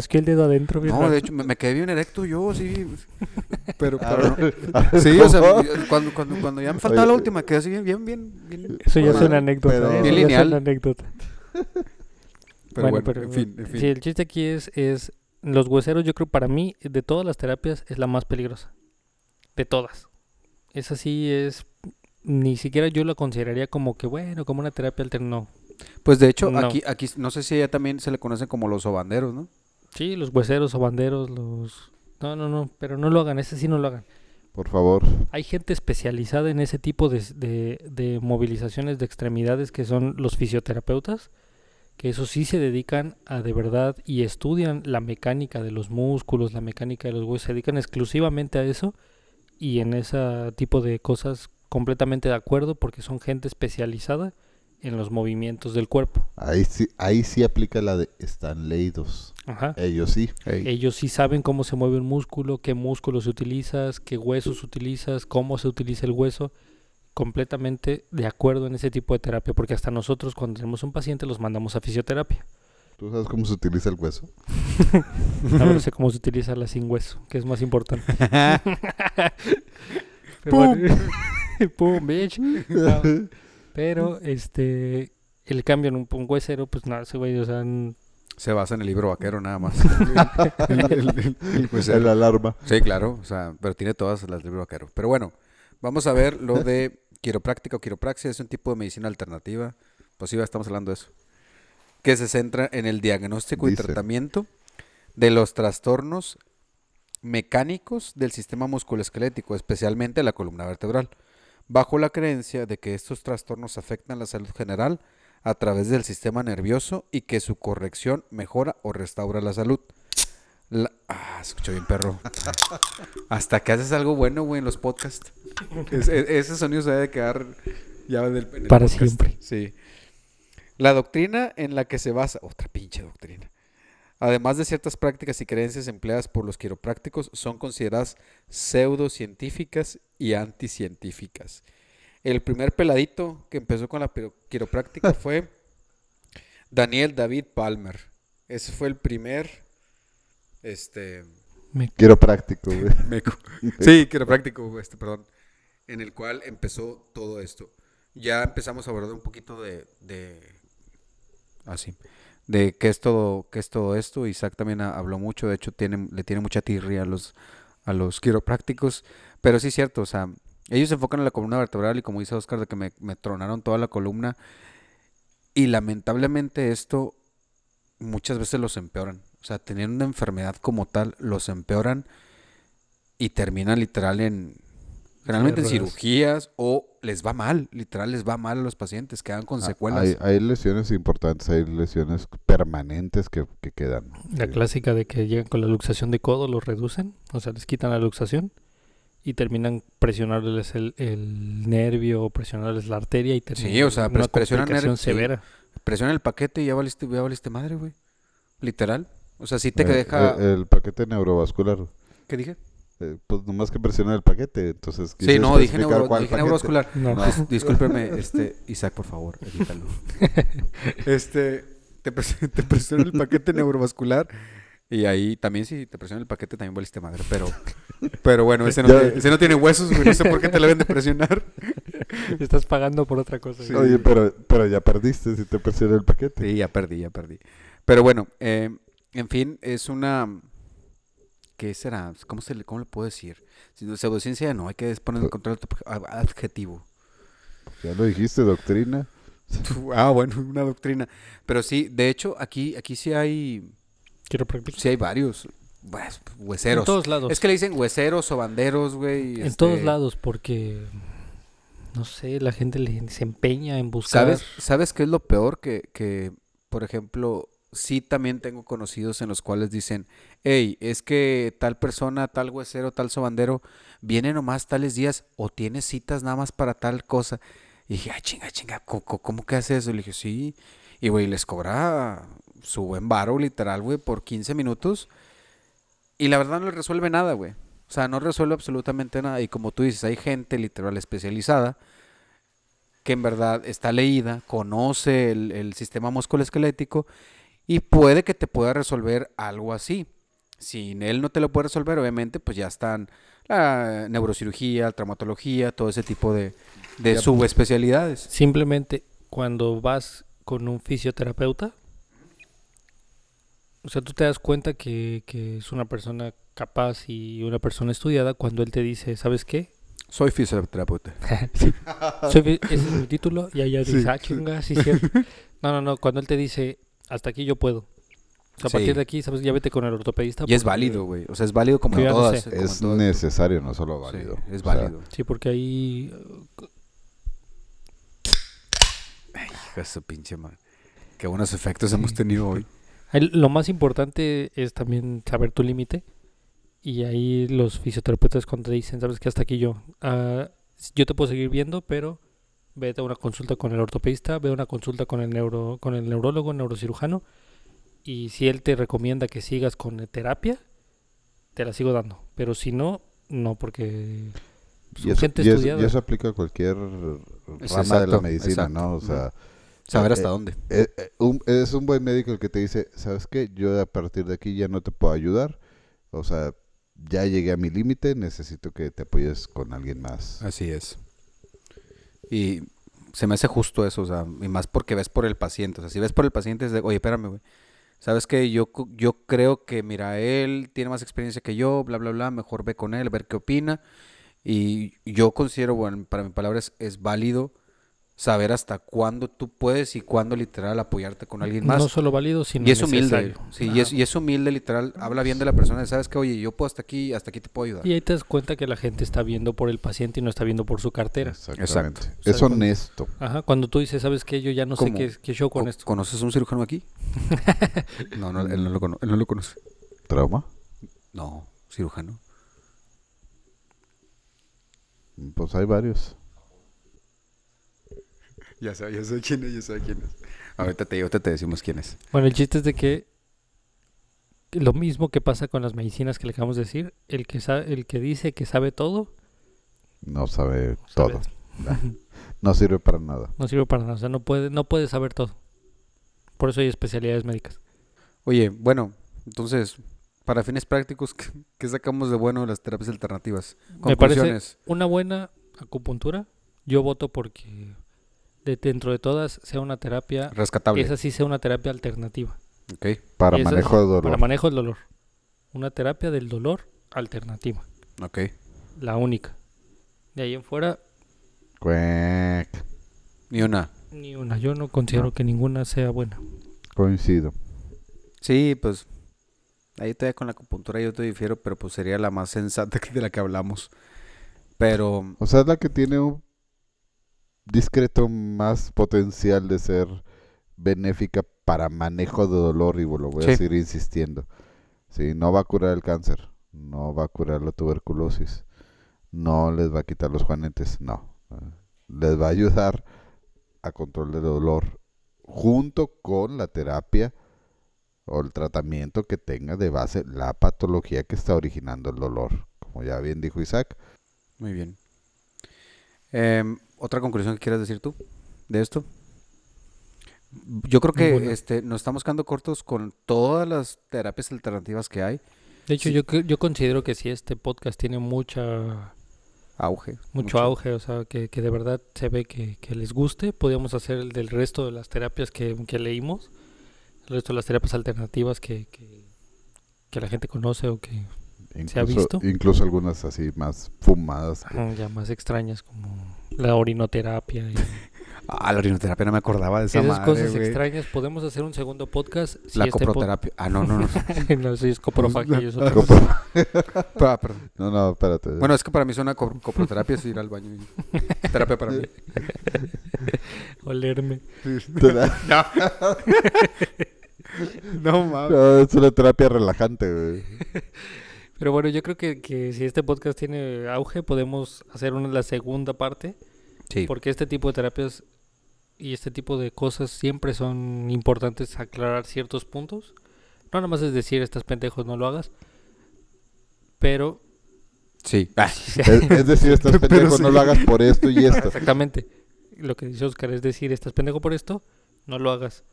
sí, el dedo adentro. bien No, raro. de hecho, me, me quedé bien erecto yo, sí. Pero, pero ver, Sí, o sea, cuando, cuando, cuando ya me faltaba la Oye, última, quedé así bien, bien, bien. Eso ya es una anécdota. ¿eh? Bien ya es lineal. una anécdota. Pero bueno, bueno, pero en fin, en fin. sí, el chiste aquí es, es los hueseros. Yo creo para mí de todas las terapias es la más peligrosa, de todas. Esa sí es ni siquiera yo la consideraría como que bueno, como una terapia alterna. No. Pues de hecho, No. aquí, aquí, no sé si ya también se le conocen como los sobanderos, ¿no? Sí, los hueseros o banderos, los no, no, no, pero no lo hagan. Ese sí no lo hagan. Por favor. Hay gente especializada en ese tipo de, de, de movilizaciones de extremidades que son los fisioterapeutas, que eso sí se dedican a de verdad y estudian la mecánica de los músculos, la mecánica de los huesos, se dedican exclusivamente a eso y en ese tipo de cosas completamente de acuerdo porque son gente especializada en los movimientos del cuerpo. Ahí sí, ahí sí aplica la de están leídos. Ajá. Ellos sí. Ellos sí saben cómo se mueve un músculo, qué músculos utilizas, qué huesos utilizas, cómo se utiliza el hueso. Completamente de acuerdo en ese tipo de terapia, porque hasta nosotros cuando tenemos un paciente los mandamos a fisioterapia. ¿Tú sabes cómo se utiliza el hueso? Ahora sé cómo se utiliza la sin hueso, que es más importante. Pero ¡Pum! Pum, bitch. No, pero, este, el cambio en un, un huesero, pues nada, ese güey, o sea, n- Se basa en el libro vaquero nada más. El- el- el- el alarma. Sí, claro, o sea, pero tiene todas las del libro vaquero. Pero bueno, vamos a ver lo de quiropráctica o quiropraxia. Es un tipo de medicina alternativa. Pues sí, estamos hablando de eso. Que se centra en el diagnóstico y tratamiento de los trastornos mecánicos del sistema musculoesquelético, especialmente la columna vertebral, bajo la creencia de que estos trastornos afectan la salud general a través del sistema nervioso y que su corrección mejora o restaura la salud. La- Ah, escucho bien, perro. Hasta que haces algo bueno, güey, en los podcasts. Es- es- ese sonido se debe quedar ya del, en el Para podcast. siempre. Sí. La doctrina en la que se basa, otra pinche doctrina. Además de ciertas prácticas y creencias empleadas por los quiroprácticos, son consideradas pseudocientíficas y anticientíficas. El primer peladito que empezó con la quiropráctica fue Daniel David Palmer. Ese fue el primer este me- Quiero práctico, güey. meco. Sí, quiropráctico, este, perdón. En el cual empezó todo esto. Ya empezamos a abordar un poquito de, de así, de qué es todo, qué es todo esto. Isaac también ha- habló mucho, de hecho tiene, le tiene mucha tirria a los, a los quiroprácticos, pero sí es cierto, o sea, ellos se enfocan en la columna vertebral y como dice Oscar, de que me, me tronaron toda la columna y lamentablemente esto muchas veces los empeoran. O sea, tener una enfermedad como tal los empeoran y terminan literal en generalmente en cirugías o les va mal, literal les va mal a los pacientes, quedan con Ah, secuelas. Hay, hay lesiones importantes, hay lesiones permanentes que, que quedan. La Sí. clásica de que llegan con la luxación de codo, los reducen, o sea, les quitan la luxación y terminan presionarles el, el nervio, presionarles la arteria y terminan Sí, o sea, una pres- presionan complicación severa. Presiona el paquete y ya valiste, ya valiste madre, güey. Literal. O sea, sí te Eh, deja... eh, el paquete neurovascular. ¿Qué dije? eh, pues nomás que presiona el paquete, entonces Sí, no, dije, neuro- cuál dije paquete. neurovascular. No. No, dis- discúlpeme, este, Isaac, por favor, evítalo. este, te, pres- te presiona el paquete neurovascular y ahí también si te presiona el paquete también valiste madre, pero, pero bueno, ese no, tiene, ese no tiene huesos, güey, no sé por qué te lo deben de presionar. Estás pagando por otra cosa. Sí. Oye, pero, pero ya perdiste si te presiona el paquete. Sí, ya perdí, ya perdí. Pero bueno, eh, en fin, es una... ¿Qué será? ¿Cómo, se le, cómo le puedo decir? Si no, Pseudociencia no, hay que poner otro ad- adjetivo. Ya lo dijiste, doctrina. Ah, bueno, una doctrina. Pero sí, de hecho, aquí, aquí sí hay, Quiero practicar. sí hay varios pues, En hueseros. todos lados. Es que le dicen hueseros o banderos, güey. En este, todos lados, porque no sé, la gente le, se empeña en buscar. ¿Sabes, ¿Sabes qué es lo peor? Que, que, por ejemplo, sí también tengo conocidos en los cuales dicen, hey, es que tal persona, tal huesero, tal sobandero, viene nomás tales días o tiene citas nada más para tal cosa. Y dije, ah, chinga, chinga, ¿cómo, cómo- que hace eso? Le dije, sí. Y, güey, les cobra su buen varo, literal, güey, por 15 minutos. Y la verdad no le resuelve nada, güey. O sea, no resuelve absolutamente nada. Y como tú dices, hay gente literal especializada que en verdad está leída, conoce el, el sistema musculoesquelético y puede que te pueda resolver algo así. Si él no te lo puede resolver, obviamente, pues ya están la neurocirugía, traumatología, todo ese tipo de, de Ya, subespecialidades. Simplemente cuando vas con un fisioterapeuta, o sea, tú te das cuenta que, que es una persona capaz y una persona estudiada cuando él te dice, ¿sabes qué? Soy fisioterapeuta. Soy ese es mi título y allá Sí. dices, ah, chinga, sí, cierto. No, no, no, cuando él te dice, hasta aquí yo puedo. O sea, a Sí. partir de aquí, ¿sabes? Ya vete con el ortopedista. Y es válido, güey. O sea, es válido como en no todas. sé. como en Es todas. necesario, no solo Sí, válido. es O sea, válido. Sí, porque ahí... Hijo de su pinche madre. Qué buenos efectos hemos tenido hoy. lo más importante es también saber tu límite. Y ahí los fisioterapeutas cuando te dicen, ¿sabes qué? Hasta aquí yo. Ah, yo te puedo seguir viendo, pero vete a una consulta con el ortopedista, ve a una consulta con el neuro, con el neurólogo, neurocirujano, y si él te recomienda que sigas con terapia, te la sigo dando. Pero si no, no, porque Y eso, gente y eso- estudiada. y eso aplica a cualquier rama de la medicina, exacto. ¿no? O sea, Saber Eh, hasta dónde. Eh, eh, un- es un buen médico el que te dice, ¿sabes qué? Yo a partir de aquí ya no te puedo ayudar. O sea, ya llegué a mi límite, necesito que te apoyes con alguien más. Así es. Y se me hace justo eso, o sea, y más porque ves por el paciente. O sea, si ves por el paciente es de, oye, espérame. Sabes que yo, yo creo que, mira, él tiene más experiencia que yo, bla, bla, bla, mejor ve con él, ver qué opina. Y yo considero, bueno, para mi palabra es válido saber hasta cuándo tú puedes y cuándo literal apoyarte con alguien más. No solo válido, sino y es humilde, sí, y es, y es humilde literal, habla bien de la persona, sabes que, oye, yo puedo hasta aquí, hasta aquí te puedo ayudar. Y ahí te das cuenta que la gente está viendo por el paciente y no está viendo por su cartera. Exactamente. O sea, Es honesto. Ajá, cuando tú dices, ¿sabes qué? Yo ya no sé qué, qué show con Co- esto. ¿Conoces un cirujano aquí? no, no, él no lo, cono- él no lo conoce. ¿Trauma? No, cirujano. Pues hay varios. Ya sé, ya sé quién es, ya sé quién es. Ahorita te, ahorita te decimos quién es. Bueno, el chiste es de que lo mismo que pasa con las medicinas que le acabamos de decir, el que, sa- el que dice que sabe todo, No sabe sabe- todo. No sirve para nada. no sirve para nada. O sea, no puede, no puede saber todo. Por eso hay especialidades médicas. Oye, bueno, entonces, para fines prácticos, ¿qué, qué sacamos de bueno de las terapias alternativas? Me parece- Conclusiones. Una buena acupuntura, yo voto porque de, dentro de todas sea una terapia, Rescatable. esa sí sea una terapia alternativa. Ok, Para Esa- manejo de dolor. Para manejo del dolor. Una terapia del dolor alternativa. ok. La única. De ahí en fuera, Cuec. Ni una. ni una. Yo no considero No. que ninguna sea buena. Coincido. Sí, pues, ahí todavía con la acupuntura yo te difiero, pero pues sería la más sensata de la que hablamos. Pero, O sea, es la que tiene un discreto más potencial de ser benéfica para manejo de dolor y lo voy Sí. a seguir insistiendo. Sí, no va a curar el cáncer, no va a curar la tuberculosis, no les va a quitar los juanetes, no. Les va a ayudar a control de dolor junto con la terapia o el tratamiento que tenga de base la patología que está originando el dolor. Como ya bien dijo Isaac, muy bien. Em, ¿Otra conclusión que quieras decir tú de esto? Yo creo que este, nos estamos quedando cortos con todas las terapias alternativas que hay. De hecho, Sí. yo, yo considero que si este podcast tiene mucha Auge. mucho auge, o sea, que, que de verdad se ve que, que les guste, podríamos hacer el del resto de las terapias que, que leímos, el resto de las terapias alternativas que, que, que la gente conoce o que incluso, ¿Se ha visto? incluso algunas así más fumadas. que- ajá, ya más extrañas, como la orinoterapia y Ah, la orinoterapia no me acordaba de esa esas madre, cosas güey. extrañas. Podemos hacer un segundo podcast. si La este pod- coproterapia. Ah, no, no, no. no, sí, es coprofagia y eso. Copro- Ah, perdón. No, no, espérate. Bueno, es que para mí suena copro- coproterapia es ir al baño. y- Terapia para mí. Olerme. No mames. No, es una terapia relajante, güey. Pero bueno, yo creo que, que si este podcast tiene auge, podemos hacer una la segunda parte. Sí. Porque este tipo de terapias y este tipo de cosas siempre son importantes aclarar ciertos puntos. No nada más es decir, estás pendejos, no lo hagas. Pero, Sí. Ah, Es, es decir, estás pendejo, sí. no lo hagas por esto y esto. exactamente, lo que dice Oscar es decir, estás pendejo por esto, no lo hagas.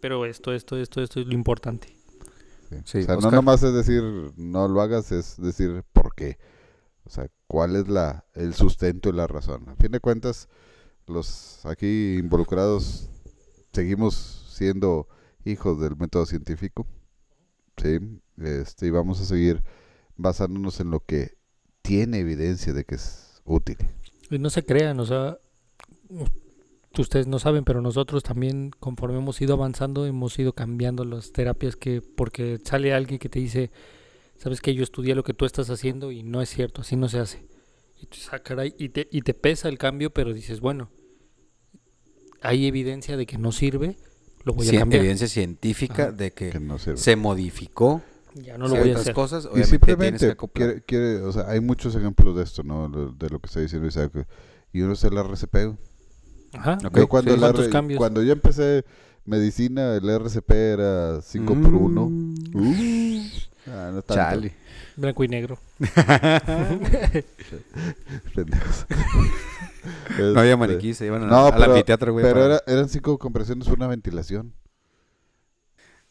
Pero esto, esto, esto, esto es lo importante. Sí. Sí, o sea, Oscar. no nomás es decir no lo hagas, es decir por qué. O sea, cuál es la, el sustento y la razón. A fin de cuentas, los aquí involucrados seguimos siendo hijos del método científico. Sí, este, y vamos a seguir basándonos en lo que tiene evidencia de que es útil. Y no se crean, o sea, ustedes no saben, pero nosotros también, conforme hemos ido avanzando, hemos ido cambiando las terapias que, porque sale alguien que te dice, sabes que yo estudié lo que tú estás haciendo y no es cierto, así no se hace. Y tú "Ah, caray", y te, y te pesa el cambio, pero dices, bueno, hay evidencia de que no sirve, lo voy a sí, cambiar. evidencia científica Ajá. de que Que no sirve. se modificó Ya no lo voy a hacer. cosas. Y simplemente quiere, quiere, o sea, hay muchos ejemplos de esto, ¿no? De lo que está diciendo Isaac. Y uno es el RCP. Ajá. Ok, yo cuando, sí. el ¿Cuántos R- cambios? cuando yo empecé medicina, el RCP era 5 por 1. Mm. Ah, no tanto. Chale. Blanco y negro. Pendejos. No había Este, maniquí, se iban a- No, pero- anfiteatro, güey. Pero para- era- eran cinco compresiones, una ventilación.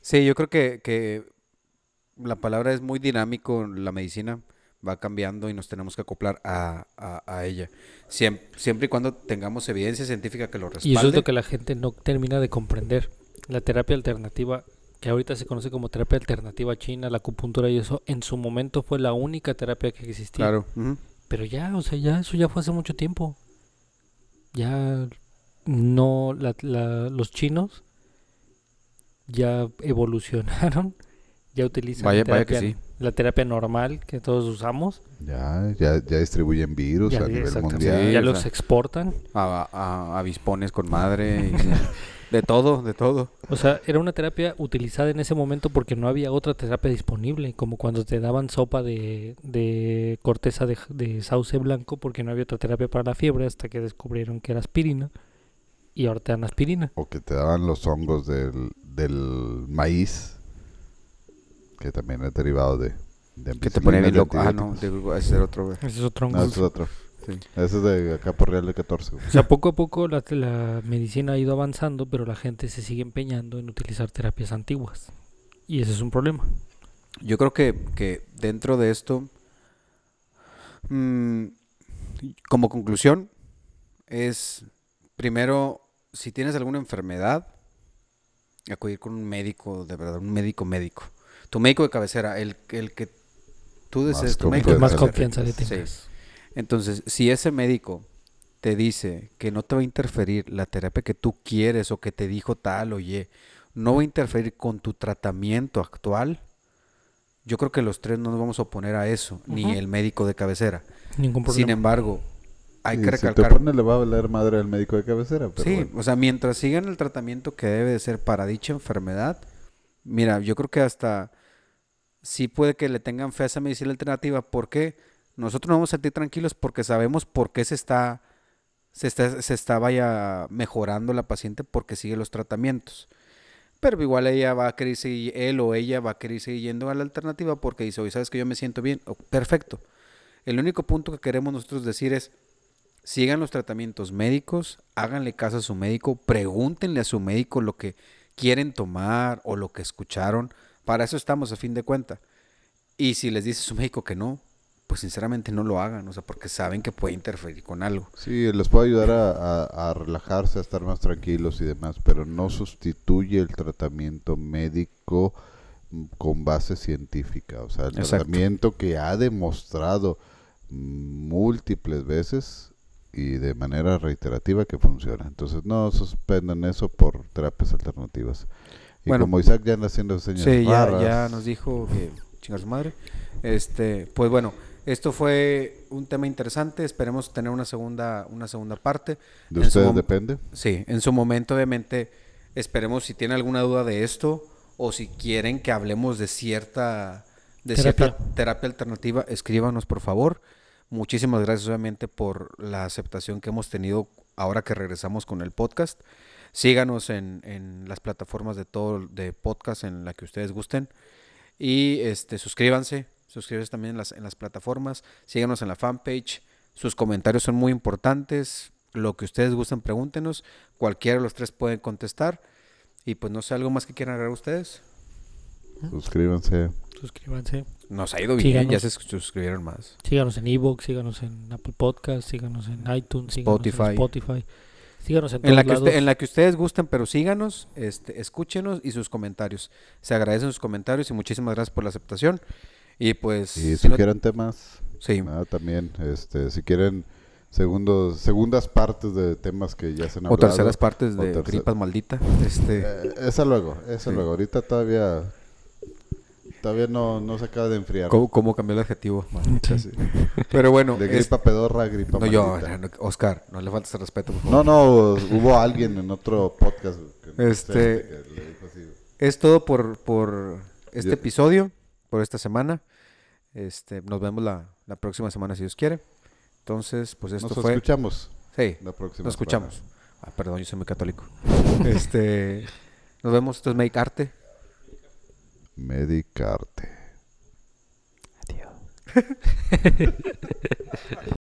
Sí, yo creo que, que la palabra es muy dinámico, la medicina va cambiando y nos tenemos que acoplar a, a- a ella. Siem- Siempre, y cuando tengamos evidencia científica que lo respalde. Y eso es lo que la gente no termina de comprender. La terapia alternativa, que ahorita se conoce como terapia alternativa china, la acupuntura y eso, en su momento fue la única terapia que existía. Claro. Pero ya, o sea, ya eso ya fue hace mucho tiempo. Ya no, la- la- los chinos ya evolucionaron, ya utilizan Vaya- la vaya que terapia, sí. la terapia normal que todos usamos. Ya, ya, ya distribuyen virus Ya, a nivel mundial. Sí, ya o los sea. exportan. A, a- avispones con madre. y- de todo, de todo. O sea, era una terapia utilizada en ese momento porque no había otra terapia disponible, como cuando te daban sopa de, de corteza de, de sauce blanco porque no había otra terapia para la fiebre hasta que descubrieron que era aspirina y ahora te dan aspirina. O que te daban los hongos del, del maíz, que también es derivado de, de Que te bien loco. Ah, no, digo, ese era otro, güey. Ese es otro No, hongo. ese es otro. Sí. Ese es de acá por Real de 14. güey. O sea, poco a poco la, la medicina ha ido avanzando, pero la gente se sigue empeñando en utilizar terapias antiguas. Y ese es un problema. Yo creo que, que dentro de esto, mm, como conclusión, es primero, si tienes alguna enfermedad, acudir con un médico, de verdad, un médico médico. Tu médico de cabecera, el, el que tú desees, tu médico de más confianza le Sí. Entonces, si ese médico te dice que no te va a interferir la terapia que tú quieres o que te dijo tal o ye, no va a interferir con tu tratamiento actual, yo creo que los tres no nos vamos a oponer a eso, ni el médico de cabecera. Ningún Sin problema. embargo, hay que si te recalcar, pone, le va a valer madre al médico de cabecera. Pero sí, bueno. o sea, mientras sigan el tratamiento que debe de ser para dicha enfermedad, mira, yo creo que hasta sí puede que le tengan fe a esa medicina alternativa, porque nosotros nos vamos a sentir tranquilos porque sabemos por qué se está, se está, se está vaya mejorando la paciente porque sigue los tratamientos. Pero igual ella va a querer seguir, él o ella va a querer seguir yendo a la alternativa porque dice, oye, ¿sabes que yo me siento bien? Perfecto. El único punto que queremos nosotros decir es, sigan los tratamientos médicos, háganle caso a su médico, pregúntenle a su médico lo que quieren tomar o lo que escucharon. Para eso estamos a fin de cuenta. Y si les dice su médico que no, pues sinceramente no lo hagan, o sea, porque saben que puede interferir con algo. Sí, les puede ayudar a, a- a relajarse, a estar más tranquilos y demás, pero no sustituye el tratamiento médico mm, con base científica. O sea, el Exacto. tratamiento que ha demostrado mm, múltiples veces y de manera reiterativa que funciona. Entonces no suspendan eso por terapias alternativas. Y Bueno. como Isaac ya anda haciendo señas Sí, ya, ya nos dijo que chingar su madre. Este, pues bueno, esto fue un tema interesante. Esperemos tener una segunda, una segunda parte. de en ustedes depende. Sí, en su momento, obviamente, esperemos si tienen alguna duda de esto o si quieren que hablemos de cierta, de Terapia. cierta terapia alternativa, escríbanos por favor. Muchísimas gracias, obviamente, por la aceptación que hemos tenido ahora que regresamos con el podcast. Síganos en, en las plataformas de todo de podcast en la que ustedes gusten. Y este suscríbanse, suscríbanse también en las, en las plataformas, síganos en la fanpage. Sus comentarios son muy importantes. Lo que ustedes gusten, pregúntenos. Cualquiera de los tres pueden contestar. Y pues no sé, algo más que quieran agregar ustedes. Suscríbanse. Suscríbanse. Nos ha ido bien, ya se suscribieron más. Síganos en Evox, síganos en Apple Podcast, síganos en iTunes, síganos Spotify. en Spotify. Síganos en todos En la, que lados. usted- en la que ustedes gusten, pero síganos, este, escúchenos y sus comentarios. Se agradecen sus comentarios y muchísimas gracias por la aceptación. Y pues, Y si no- sugieren temas. sí, Ah, también, este, si quieren segundos, segundas partes de temas que ya se han o hablado. terceras partes o de tercer- gripas maldita. Este, Eh, esa luego, esa Sí. luego. Ahorita todavía, todavía no, no se acaba de enfriar. ¿cómo, cómo cambió el adjetivo? Maldita. Pero bueno, De es- gripa pedorra a gripa no yo, no, no, Oscar, no le faltes el respeto. por favor. No, no, hubo alguien en otro podcast que, no sé, Este- que le dijo así. Es todo por, por este Yo- episodio, por esta semana. Este, nos vemos la, la próxima semana si Dios quiere. Entonces, pues esto Nos fue. escuchamos Sí, la próxima nos semana. escuchamos. Ah, perdón, yo soy muy católico. este, nos vemos. Esto es Make Arte. Medicarte. Adiós.